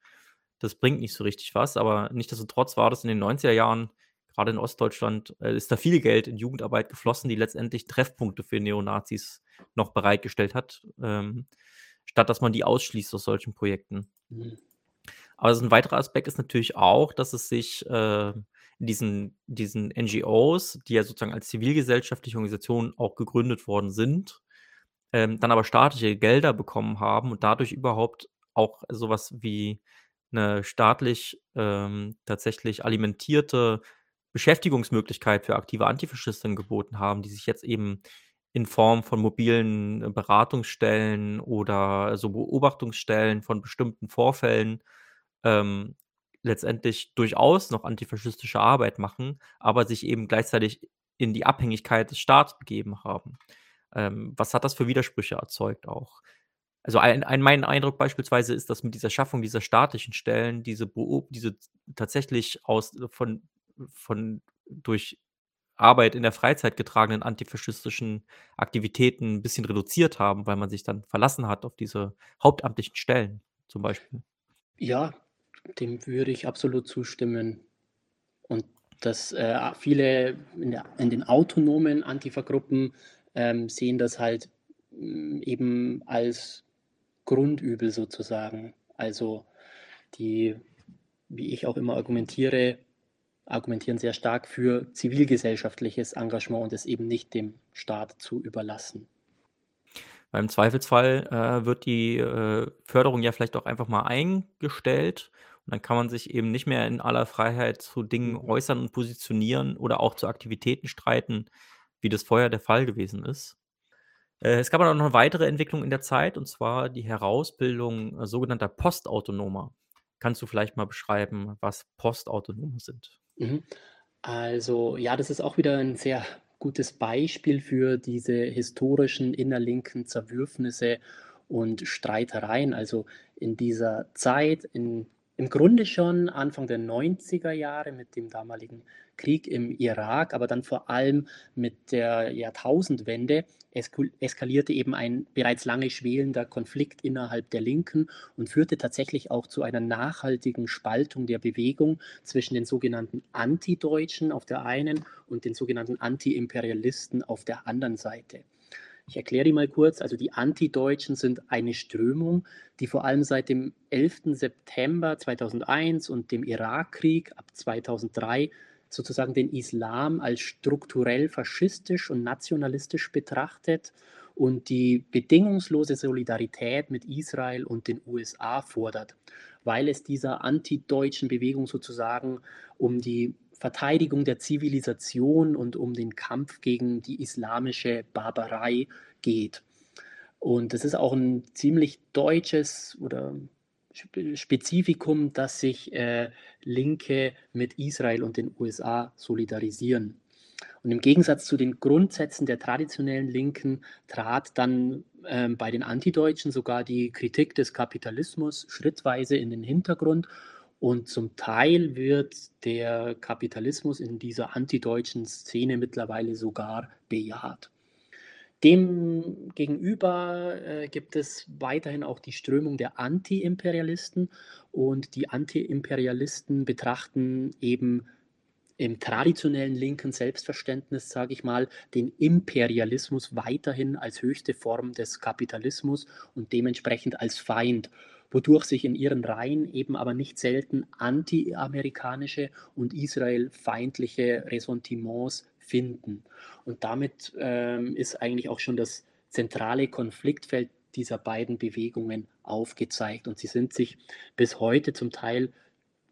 das bringt nicht so richtig was. Aber nichtsdestotrotz war das in den 90er Jahren, grade in Ostdeutschland, äh, ist da viel Geld in Jugendarbeit geflossen, die letztendlich Treffpunkte für Neonazis noch bereitgestellt hat, ähm, statt dass man die ausschließt aus solchen Projekten. Mhm. Also 'n weiterer Aspekt ist natürlich auch, dass es sich, äh, in diesen diesen NGOs, die ja sozusagen als zivilgesellschaftliche Organisationen auch gegründet worden sind, ähm, dann aber staatliche Gelder bekommen haben und dadurch überhaupt auch so was wie 'ne staatlich, ähm, tatsächlich alimentierte Beschäftigungsmöglichkeit für aktive Antifaschisten geboten haben, die sich jetzt eben in Form von mobilen Beratungsstellen oder so Beobachtungsstellen von bestimmten Vorfällen, ähm, letztendlich durchaus noch antifaschistische Arbeit machen, aber sich eben gleichzeitig in die Abhängigkeit des Staats begeben haben. Ähm, was hat das für Widersprüche erzeugt auch? Also, ein ein mein Eindruck beispielsweise ist, dass mit dieser Schaffung dieser staatlichen Stellen diese diese tatsächlich aus von von durch Arbeit in der Freizeit getragenen antifaschistischen Aktivitäten 'n bisschen reduziert haben, weil man sich dann verlassen hat auf diese hauptamtlichen Stellen zum Beispiel. Ja, dem würde ich absolut zustimmen. Und dass äh, viele in, der, in den autonomen Antifa-Gruppen ähm, sehen das halt mh, eben als Grundübel sozusagen. Also die, wie ich auch immer argumentiere, argumentieren sehr stark für zivilgesellschaftliches Engagement und es eben nicht dem Staat zu überlassen. Weil im Zweifelsfall äh, wird die äh, Förderung ja vielleicht auch einfach mal eingestellt und dann kann man sich eben nicht mehr in aller Freiheit zu Dingen Mhm. äußern und positionieren oder auch zu Aktivitäten streiten, wie das vorher der Fall gewesen ist. Äh, es gab aber noch eine weitere Entwicklung in der Zeit, und zwar die Herausbildung, äh, sogenannter Postautonomer. Kannst du vielleicht mal beschreiben, was Postautonome sind? Mhm. Also ja, das ist auch wieder ein sehr gutes Beispiel für diese historischen innerlinken Zerwürfnisse und Streitereien. Also in dieser Zeit, in, im Grunde schon Anfang der 90er Jahre mit dem damaligen Krieg im Irak, aber dann vor allem mit der Jahrtausendwende eskalierte eben ein bereits lange schwelender Konflikt innerhalb der Linken und führte tatsächlich auch zu einer nachhaltigen Spaltung der Bewegung zwischen den sogenannten Antideutschen auf der einen und den sogenannten Anti-Imperialisten auf der anderen Seite. Ich erkläre die mal kurz. Also die Antideutschen sind eine Strömung, die vor allem seit dem 11. September 2001 und dem Irakkrieg ab 2003 sozusagen den Islam als strukturell faschistisch und nationalistisch betrachtet und die bedingungslose Solidarität mit Israel und den USA fordert, weil es dieser antideutschen Bewegung sozusagen um die Verteidigung der Zivilisation und um den Kampf gegen die islamische Barbarei geht. Und das ist auch ein ziemlich deutsches oder Spezifikum, dass sich äh, Linke mit Israel und den USA solidarisieren. Und im Gegensatz zu den Grundsätzen der traditionellen Linken trat dann ähm, bei den Antideutschen sogar die Kritik des Kapitalismus schrittweise in den Hintergrund. Und zum Teil wird der Kapitalismus in dieser antideutschen Szene mittlerweile sogar bejaht. Dem gegenüber äh, gibt es weiterhin auch die Strömung der Anti-Imperialisten und die Anti-Imperialisten betrachten eben im traditionellen linken Selbstverständnis, sage ich mal, den Imperialismus weiterhin als höchste Form des Kapitalismus und dementsprechend als Feind, wodurch sich in ihren Reihen eben aber nicht selten anti-amerikanische und israelfeindliche Ressentiments finden. Und damit ähm, ist eigentlich auch schon das zentrale Konfliktfeld dieser beiden Bewegungen aufgezeigt. Und sie sind sich bis heute zum Teil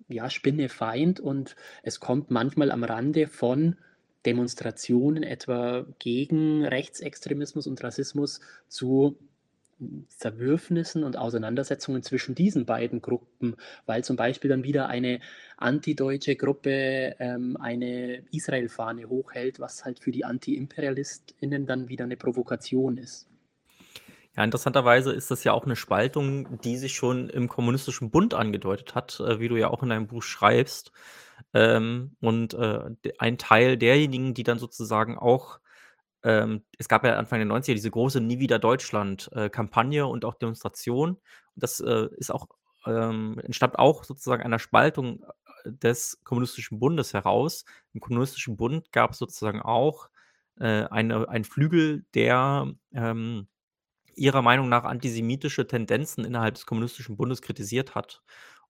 ja, Spinnefeind und es kommt manchmal am Rande von Demonstrationen etwa gegen Rechtsextremismus und Rassismus zu Zerwürfnissen und Auseinandersetzungen zwischen diesen beiden Gruppen, weil zum Beispiel dann wieder eine antideutsche Gruppe ähm, eine Israel-Fahne hochhält, was halt für die Anti-ImperialistInnen dann wieder eine Provokation ist. Ja, interessanterweise ist das ja auch eine Spaltung, die sich schon im Kommunistischen Bund angedeutet hat, äh, wie du ja auch in deinem Buch schreibst. Ähm, und, äh, ein Teil derjenigen, die dann sozusagen auch ähm, es gab ja Anfang der 90er diese große „Nie wieder Deutschland“, äh, und auch Demonstration. Das, äh, ist auch ähm, entstammt auch sozusagen einer Spaltung, äh, des Kommunistischen Bundes heraus. Im Kommunistischen Bund gab es sozusagen auch, äh, eine einen Flügel, der, ähm ihrer Meinung nach antisemitische Tendenzen innerhalb des Kommunistischen Bundes kritisiert hat.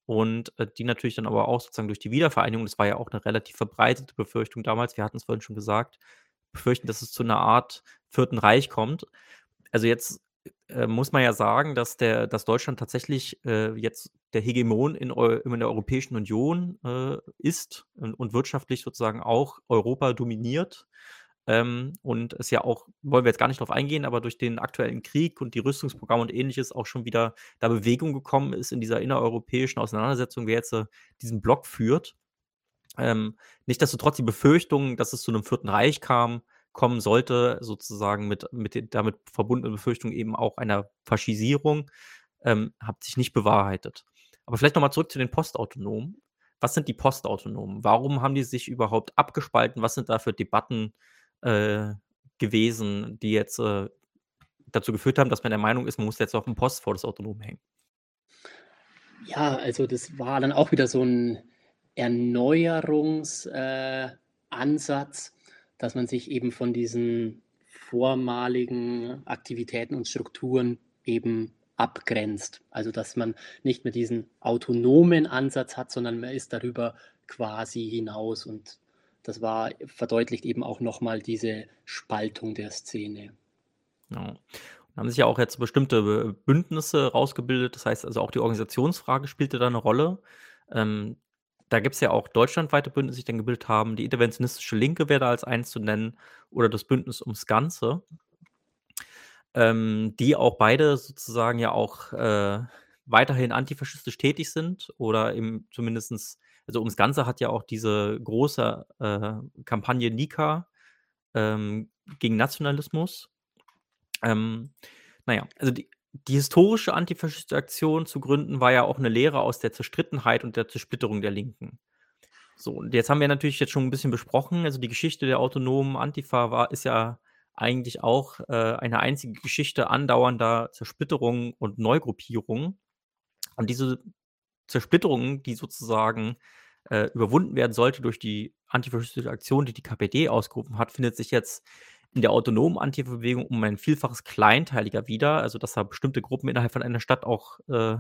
Und, äh, die natürlich dann aber auch sozusagen durch die Wiedervereinigung das war ja auch eine relativ verbreitete Befürchtung damals, wir hatten es vorhin schon gesagt, befürchten, dass es zu einer Art Vierten Reich kommt. Also, jetzt, äh, muss man ja sagen, dass der dass Deutschland tatsächlich, äh, jetzt der Hegemon in in der Europäischen Union, äh, ist und und wirtschaftlich sozusagen auch Europa dominiert. Ähm, und es ja auch wollen wir jetzt gar nicht drauf eingehen, aber durch den aktuellen Krieg und die Rüstungsprogramme und Ähnliches auch schon wieder da Bewegung gekommen ist in dieser innereuropäischen Auseinandersetzung, wer jetzt, äh, diesen Block führt. Ähm, nichtsdestotrotz die Befürchtung, dass es zu 'nem Vierten Reich kam kommen sollte, sozusagen mit mit den damit verbundenen Befürchtungen eben auch einer Faschisierung, ähm, hat sich nicht bewahrheitet. Aber vielleicht noch mal zurück zu den Postautonomen. Was sind die Postautonomen? Warum haben die sich überhaupt abgespalten? Was sind da für Debatten, äh, gewesen, die jetzt, äh, dazu geführt haben, dass man der Meinung ist, man muss jetzt auch 'n Post vor das Autonom hängen? Ja, also das war dann auch wieder so ein Erneuerungsansatz, äh, dass man sich eben von diesen vormaligen Aktivitäten und Strukturen eben abgrenzt. Also dass man nicht mehr diesen autonomen Ansatz hat, sondern man ist darüber quasi hinaus. Und das war verdeutlicht eben auch nochmal diese Spaltung der Szene. Ja. Haben sich ja auch jetzt bestimmte Bündnisse rausgebildet. Das heißt also auch die Organisationsfrage spielte da eine Rolle. Ähm, da gibt es ja auch deutschlandweite Bündnisse, die sich dann gebildet haben. Die interventionistische Linke wäre da als eins zu nennen oder das Bündnis ums Ganze, ähm, die auch beide sozusagen ja auch äh, weiterhin antifaschistisch tätig sind oder eben zumindestens also ums Ganze hat ja auch diese große äh, Kampagne Nika ähm, gegen Nationalismus. Ähm, naja, also die, die historische antifaschistische Aktion zu gründen war ja auch eine Lehre aus der Zerstrittenheit und der Zersplitterung der Linken. So, und jetzt haben wir natürlich jetzt schon ein bisschen besprochen, also die Geschichte der autonomen Antifa war, ist ja eigentlich auch äh, eine einzige Geschichte andauernder Zersplitterung und Neugruppierung. Und diese Zersplitterung, die sozusagen äh, überwunden werden sollte durch die antifaschistische Aktion, die die KPD ausgerufen hat, findet sich jetzt in der autonomen Antifa-Bewegung um ein Vielfaches kleinteiliger wieder. Also, dass da bestimmte Gruppen innerhalb von einer Stadt auch äh,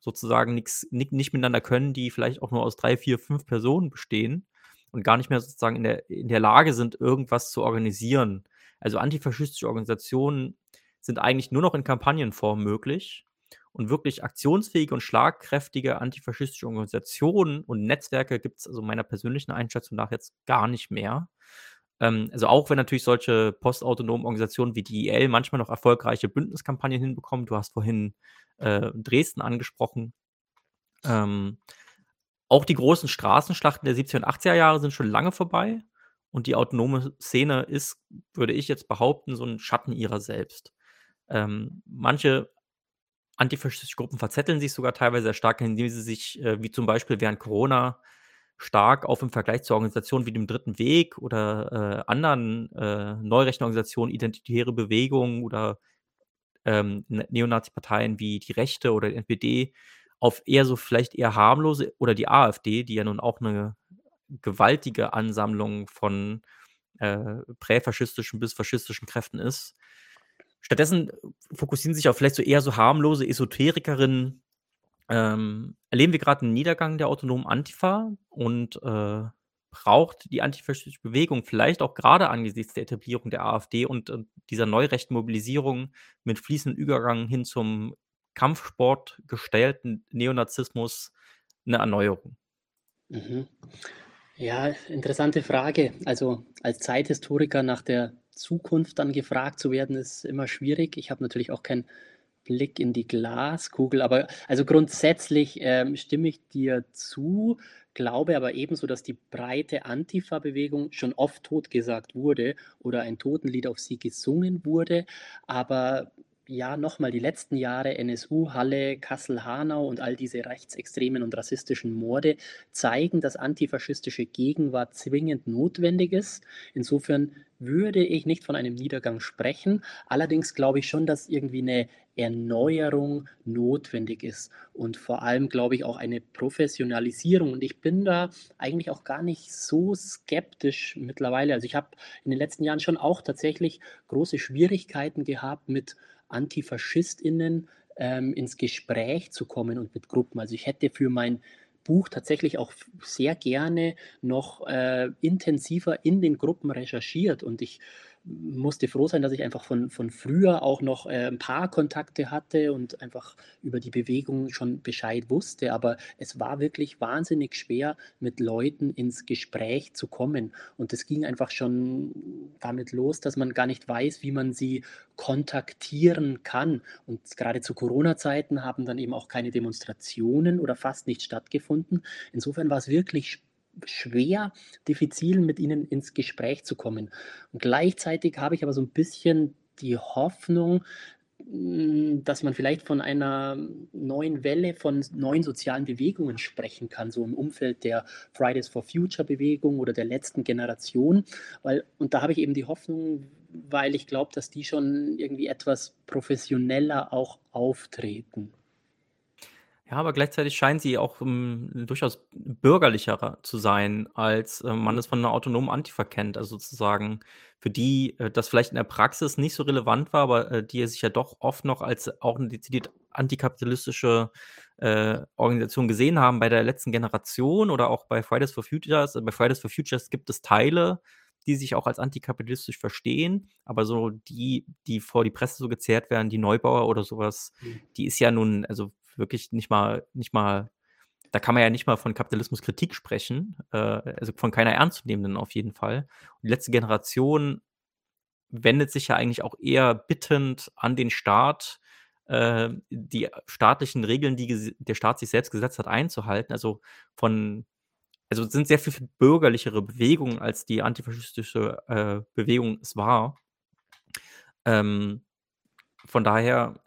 sozusagen nix, nicht, nicht miteinander können, die vielleicht auch nur aus drei, vier, fünf Personen bestehen und gar nicht mehr sozusagen in der, in der Lage sind, irgendwas zu organisieren. Also antifaschistische Organisationen sind eigentlich nur noch in Kampagnenform möglich. Und wirklich aktionsfähige und schlagkräftige antifaschistische Organisationen und Netzwerke gibt es also meiner persönlichen Einschätzung nach jetzt gar nicht mehr. Ähm, also auch wenn natürlich solche postautonomen Organisationen wie die IL manchmal noch erfolgreiche Bündniskampagnen hinbekommen. Du hast vorhin äh, Dresden angesprochen. Ähm, auch die großen Straßenschlachten der 70er und 80er Jahre sind schon lange vorbei. Und die autonome Szene ist, würde ich jetzt behaupten, so ein Schatten ihrer selbst. Ähm, manche antifaschistische Gruppen verzetteln sich sogar teilweise sehr stark, indem sie sich, äh, wie zum Beispiel während Corona, stark auf im Vergleich zu Organisationen wie dem Dritten Weg oder äh, anderen äh, neurechten Organisationen, identitäre Bewegungen oder ähm, ne-, Neonazi-Parteien wie die Rechte oder die NPD auf eher so vielleicht eher harmlose oder die AfD, die ja nun auch eine gewaltige Ansammlung von äh, präfaschistischen bis faschistischen Kräften ist. Stattdessen fokussieren sich auf vielleicht so eher so harmlose Esoterikerinnen, ähm, erleben wir gerade einen Niedergang der autonomen Antifa und äh, braucht die antifaschistische Bewegung vielleicht auch gerade angesichts der Etablierung der AfD und, und dieser neurechten Mobilisierung mit fließendem Übergang hin zum Kampfsport gestellten Neonazismus eine Erneuerung? Mhm. Ja, interessante Frage. Also als Zeithistoriker nach der Zukunft dann gefragt zu werden, ist immer schwierig. Ich habe natürlich auch kein Blick in die Glaskugel. Aber also grundsätzlich ähm, stimme ich dir zu, glaube aber ebenso, dass die breite Antifa-Bewegung schon oft totgesagt wurde oder ein Totenlied auf sie gesungen wurde. Aber ja, nochmal, die letzten Jahre NSU, Halle, Kassel-Hanau und all diese rechtsextremen und rassistischen Morde zeigen, dass antifaschistische Gegenwart zwingend notwendig ist. Insofern würde ich nicht von einem Niedergang sprechen. Allerdings glaube ich schon, dass irgendwie eine Erneuerung notwendig ist und vor allem glaube ich auch eine Professionalisierung. Und ich bin da eigentlich auch gar nicht so skeptisch mittlerweile. Also ich habe in den letzten Jahren schon auch tatsächlich große Schwierigkeiten gehabt mit AntifaschistInnen ähm, ins Gespräch zu kommen und mit Gruppen. Also ich hätte für mein Buch tatsächlich auch sehr gerne noch äh, intensiver in den Gruppen recherchiert. Und ich musste froh sein, dass ich einfach von, von früher auch noch äh, ein paar Kontakte hatte und einfach über die Bewegung schon Bescheid wusste. Aber es war wirklich wahnsinnig schwer, mit Leuten ins Gespräch zu kommen. Und es ging einfach schon damit los, dass man gar nicht weiß, wie man sie kontaktieren kann. Und gerade zu Corona-Zeiten haben dann eben auch keine Demonstrationen oder fast nicht stattgefunden. Insofern war es wirklich spannend schwer, diffizil mit ihnen ins Gespräch zu kommen. Und gleichzeitig habe ich aber so ein bisschen die Hoffnung, hm, dass man vielleicht von einer neuen Welle von neuen sozialen Bewegungen sprechen kann, so im Umfeld der Fridays for Future Bewegung oder der letzten Generation. Weil, und da habe ich eben die Hoffnung, weil ich glaube, dass die schon irgendwie etwas professioneller auch auftreten. Ja, aber gleichzeitig scheinen sie auch, hm, durchaus bürgerlicher zu sein, als, äh, man Mhm. es von 'ner autonomen Antifa kennt. Also, sozusagen für die, äh, das vielleicht in der Praxis nicht so relevant war, aber, äh, die sich ja doch oft noch als auch 'ne dezidiert antikapitalistische, äh, Organisation gesehen haben bei der letzten Generation oder auch bei Fridays for Futures. Bei Fridays for Futures gibt es Teile, die sich auch als antikapitalistisch verstehen, aber so die, die vor die Presse so gezerrt werden, die Neubauer oder so was, Mhm. die ist ja nun also wirklich nicht mal nicht mal da kann man ja nicht mal von Kapitalismuskritik sprechen, äh, also von keiner ernstzunehmenden auf jeden Fall. Und die letzte Generation wendet sich ja eigentlich auch eher bittend an den Staat, äh, die staatlichen Regeln, die der Staat sich selbst gesetzt hat, einzuhalten. Also von also sind sehr viel, viel bürgerlichere Bewegungen, als die antifaschistische, äh, Bewegung es war. Ähm, von daher,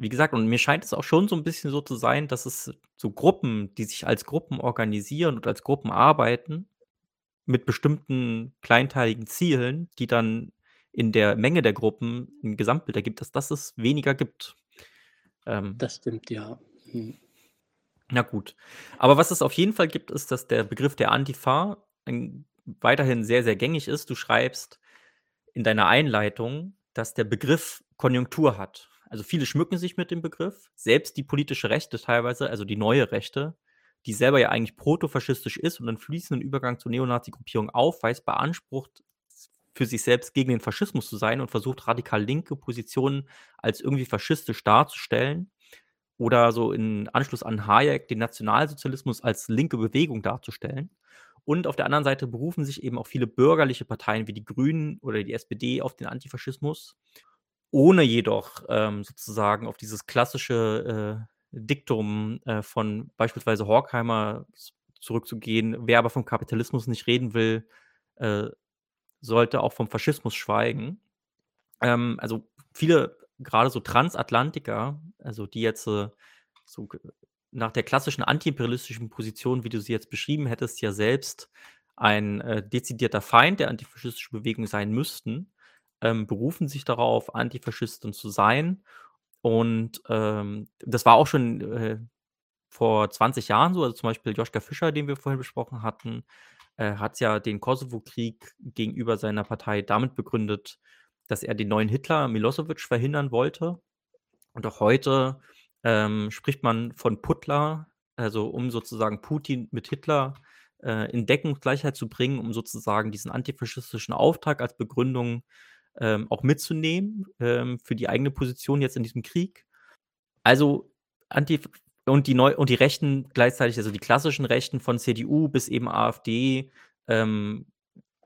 wie gesagt und mir scheint es auch schon so 'n bisschen so zu sein, dass es so Gruppen, die sich als Gruppen organisieren und als Gruppen arbeiten mit bestimmten kleinteiligen Zielen, die dann in der Menge der Gruppen 'n Gesamtbild ergibt, dass das es weniger gibt. Ähm Das stimmt, ja. Mhm. Na gut. Aber was es auf jeden Fall gibt, ist, dass der Begriff der Antifa ein weiterhin sehr, sehr gängig ist. Du schreibst in deiner Einleitung, dass der Begriff Konjunktur hat. Also, viele schmücken sich mit dem Begriff, selbst die politische Rechte teilweise, also die neue Rechte, die selber ja eigentlich protofaschistisch ist und 'nen fließenden Übergang zur Neonazigruppierung aufweist, beansprucht für sich selbst gegen den Faschismus zu sein und versucht radikal linke Positionen als irgendwie faschistisch darzustellen oder so in Anschluss an Hayek den Nationalsozialismus als linke Bewegung darzustellen. Und auf der anderen Seite berufen sich eben auch viele bürgerliche Parteien wie die Grünen oder die SPD auf den Antifaschismus, ohne jedoch, ähm, sozusagen auf dieses klassische, äh, Diktum, äh, von beispielsweise Horkheimer zurückzugehen: „Wer aber vom Kapitalismus nicht reden will, äh, sollte auch vom Faschismus schweigen.“ Ähm, also viele, grade so Transatlantiker, also die jetzt, äh, so nach der klassischen antiimperialistischen Position, wie du sie jetzt beschrieben hättest, ja selbst ein, äh, dezidierter Feind der antifaschistischen Bewegung sein müssten, ähm, berufen sich darauf, Antifaschisten zu sein. Und, ähm, das war auch schon, äh, vor 20 Jahren so. Also, zum Beispiel Joschka Fischer, den wir vorhin besprochen hatten, äh, hat ja den Kosovokrieg gegenüber seiner Partei damit begründet, dass er den neuen Hitler, Milosevic, verhindern wollte. Und auch heute, ähm, spricht man von Putler, also um sozusagen Putin mit Hitler, äh, in Deckungsgleichheit zu bringen, um sozusagen diesen antifaschistischen Auftrag als Begründung, ähm, auch mitzunehmen, ähm, für die eigene Position jetzt in diesem Krieg. Also, Antif und die neu und die Rechten gleichzeitig, also die klassischen Rechten von CDU bis eben AfD, ähm,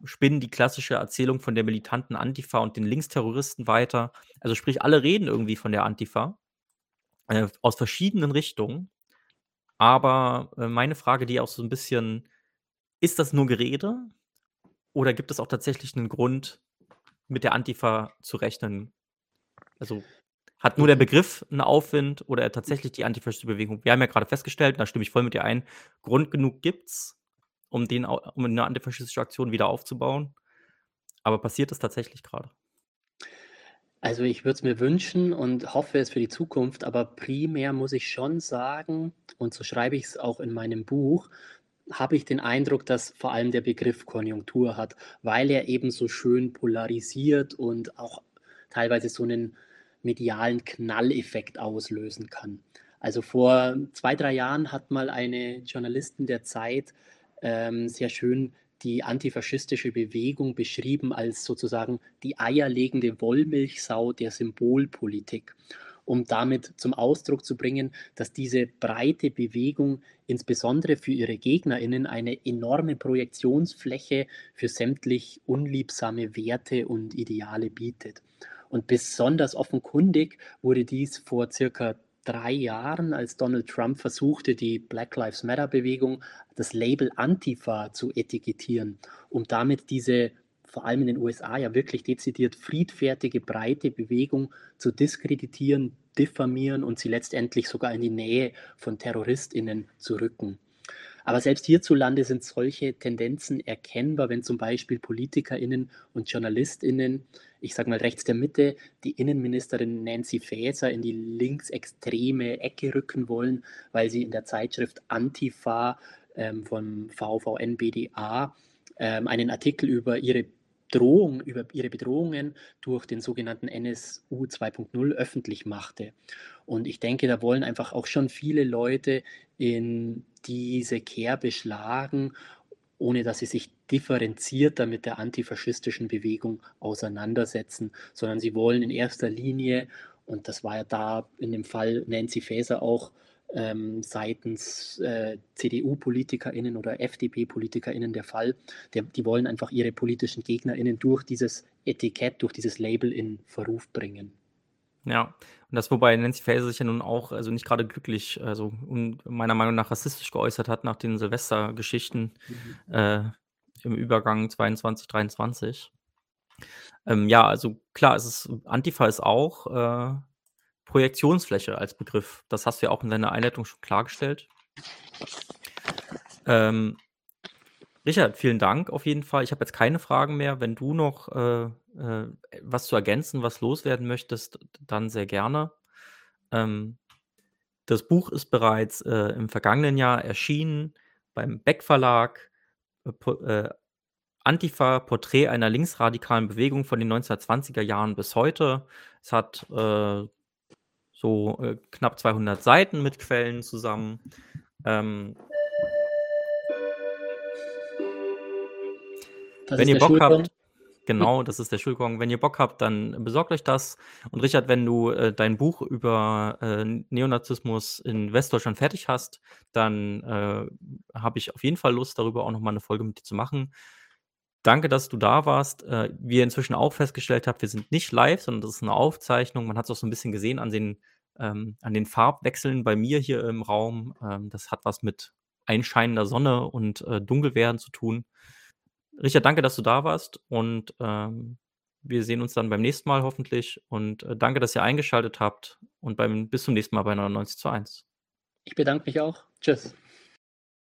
spinnen die klassische Erzählung von der militanten Antifa und den Linksterroristen weiter. Also sprich, alle reden irgendwie von der Antifa, äh, aus verschiedenen Richtungen. Aber, äh, meine Frage, die auch so 'n bisschen ist das nur Gerede oder gibt es auch tatsächlich 'nen Grund, mit der Antifa zu rechnen? Also, hat nur der Mhm. Begriff 'n Aufwind oder tatsächlich die antifaschistische Bewegung? Wir haben ja grade festgestellt, da stimme ich voll mit dir ein, Grund genug gibt's, um den um 'ne antifaschistische Aktion wieder aufzubauen. Aber passiert das tatsächlich grade? Also, ich würde es mir wünschen und hoffe es für die Zukunft, aber primär muss ich schon sagen, und so schreibe ich es auch in meinem Buch, habe ich den Eindruck, dass vor allem der Begriff Konjunktur hat, weil er eben so schön polarisiert und auch teilweise so 'nen medialen Knalleffekt auslösen kann. Also, vor 2, 3 Jahren hat mal eine Journalistin der Zeit, ähm, sehr schön die antifaschistische Bewegung beschrieben als sozusagen die eierlegende Wollmilchsau der Symbolpolitik, um damit zum Ausdruck zu bringen, dass diese breite Bewegung insbesondere für ihre GegnerInnen eine enorme Projektionsfläche für sämtlich unliebsame Werte und Ideale bietet. Und besonders offenkundig wurde dies vor circa 3 Jahren, als Donald Trump versuchte, die Black Lives Matter Bewegung, das Label Antifa zu etikettieren, um damit diese vor allem in den USA ja wirklich dezidiert friedfertige, breite Bewegung zu diskreditieren, diffamieren und sie letztendlich sogar in die Nähe von TerroristInnen zu rücken. Aber selbst hierzulande sind solche Tendenzen erkennbar, wenn zum Beispiel PolitikerInnen und JournalistInnen, ich sage mal rechts der Mitte, die Innenministerin Nancy Faeser in die linksextreme Ecke rücken wollen, weil sie in der Zeitschrift Antifa ähm, vom VVN-BDA ähm, einen Artikel über ihre Drohung, über ihre Bedrohungen durch den sogenannten NSU 2.0 öffentlich machte. Und ich denke, da wollen einfach auch schon viele Leute in diese Kerbe schlagen, ohne dass sie sich differenzierter mit der antifaschistischen Bewegung auseinandersetzen, sondern sie wollen in erster Linie, und das war ja da in dem Fall Nancy Faeser auch ähm, seitens äh, CDU-PolitikerInnen oder FDP-PolitikerInnen der Fall. Der, die wollen einfach ihre politischen GegnerInnen durch dieses Etikett, durch dieses Label in Verruf bringen. Ja, und das, wobei Nancy Faeser sich ja nun auch, also nicht gerade glücklich, also meiner Meinung nach rassistisch geäußert hat nach den Silvestergeschichten mhm. äh, im Übergang 22, 23. Ähm, ja, also klar, es ist, Antifa ist auch äh, Projektionsfläche als Begriff. Das hast du ja auch in deiner Einleitung schon klargestellt. Ähm, Richard, vielen Dank auf jeden Fall. Ich habe jetzt keine Fragen mehr. Wenn du noch äh, äh, was zu ergänzen, was loswerden möchtest, dann sehr gerne. Ähm, das Buch ist bereits äh, im vergangenen Jahr erschienen beim Beck Verlag. Äh, äh, Antifa, Porträt einer linksradikalen Bewegung von den 1920er Jahren bis heute. Es hat äh, so äh, knapp 200 Seiten mit Quellen zusammen. Ähm, wenn ihr Bock habt, genau, das ist der Schulgong. Wenn ihr Bock habt, dann besorgt euch das. Und Richard, wenn du äh, dein Buch über äh, Neonazismus in Westdeutschland fertig hast, dann äh, habe ich auf jeden Fall Lust, darüber auch nochmal eine Folge mit dir zu machen. Danke, dass du da warst. Äh, wie ihr inzwischen auch festgestellt habt, wir sind nicht live, sondern das ist eine Aufzeichnung. Man hat es auch so ein bisschen gesehen an den ähm, an den Farbwechseln bei mir hier im Raum. Ähm, das hat was mit einscheinender Sonne und äh, Dunkelwerden zu tun. Richard, danke, dass du da warst und ähm, wir sehen uns dann beim nächsten Mal hoffentlich und äh, danke, dass ihr eingeschaltet habt und beim, bis zum nächsten Mal bei 99 zu 1. Ich bedanke mich auch. Tschüss.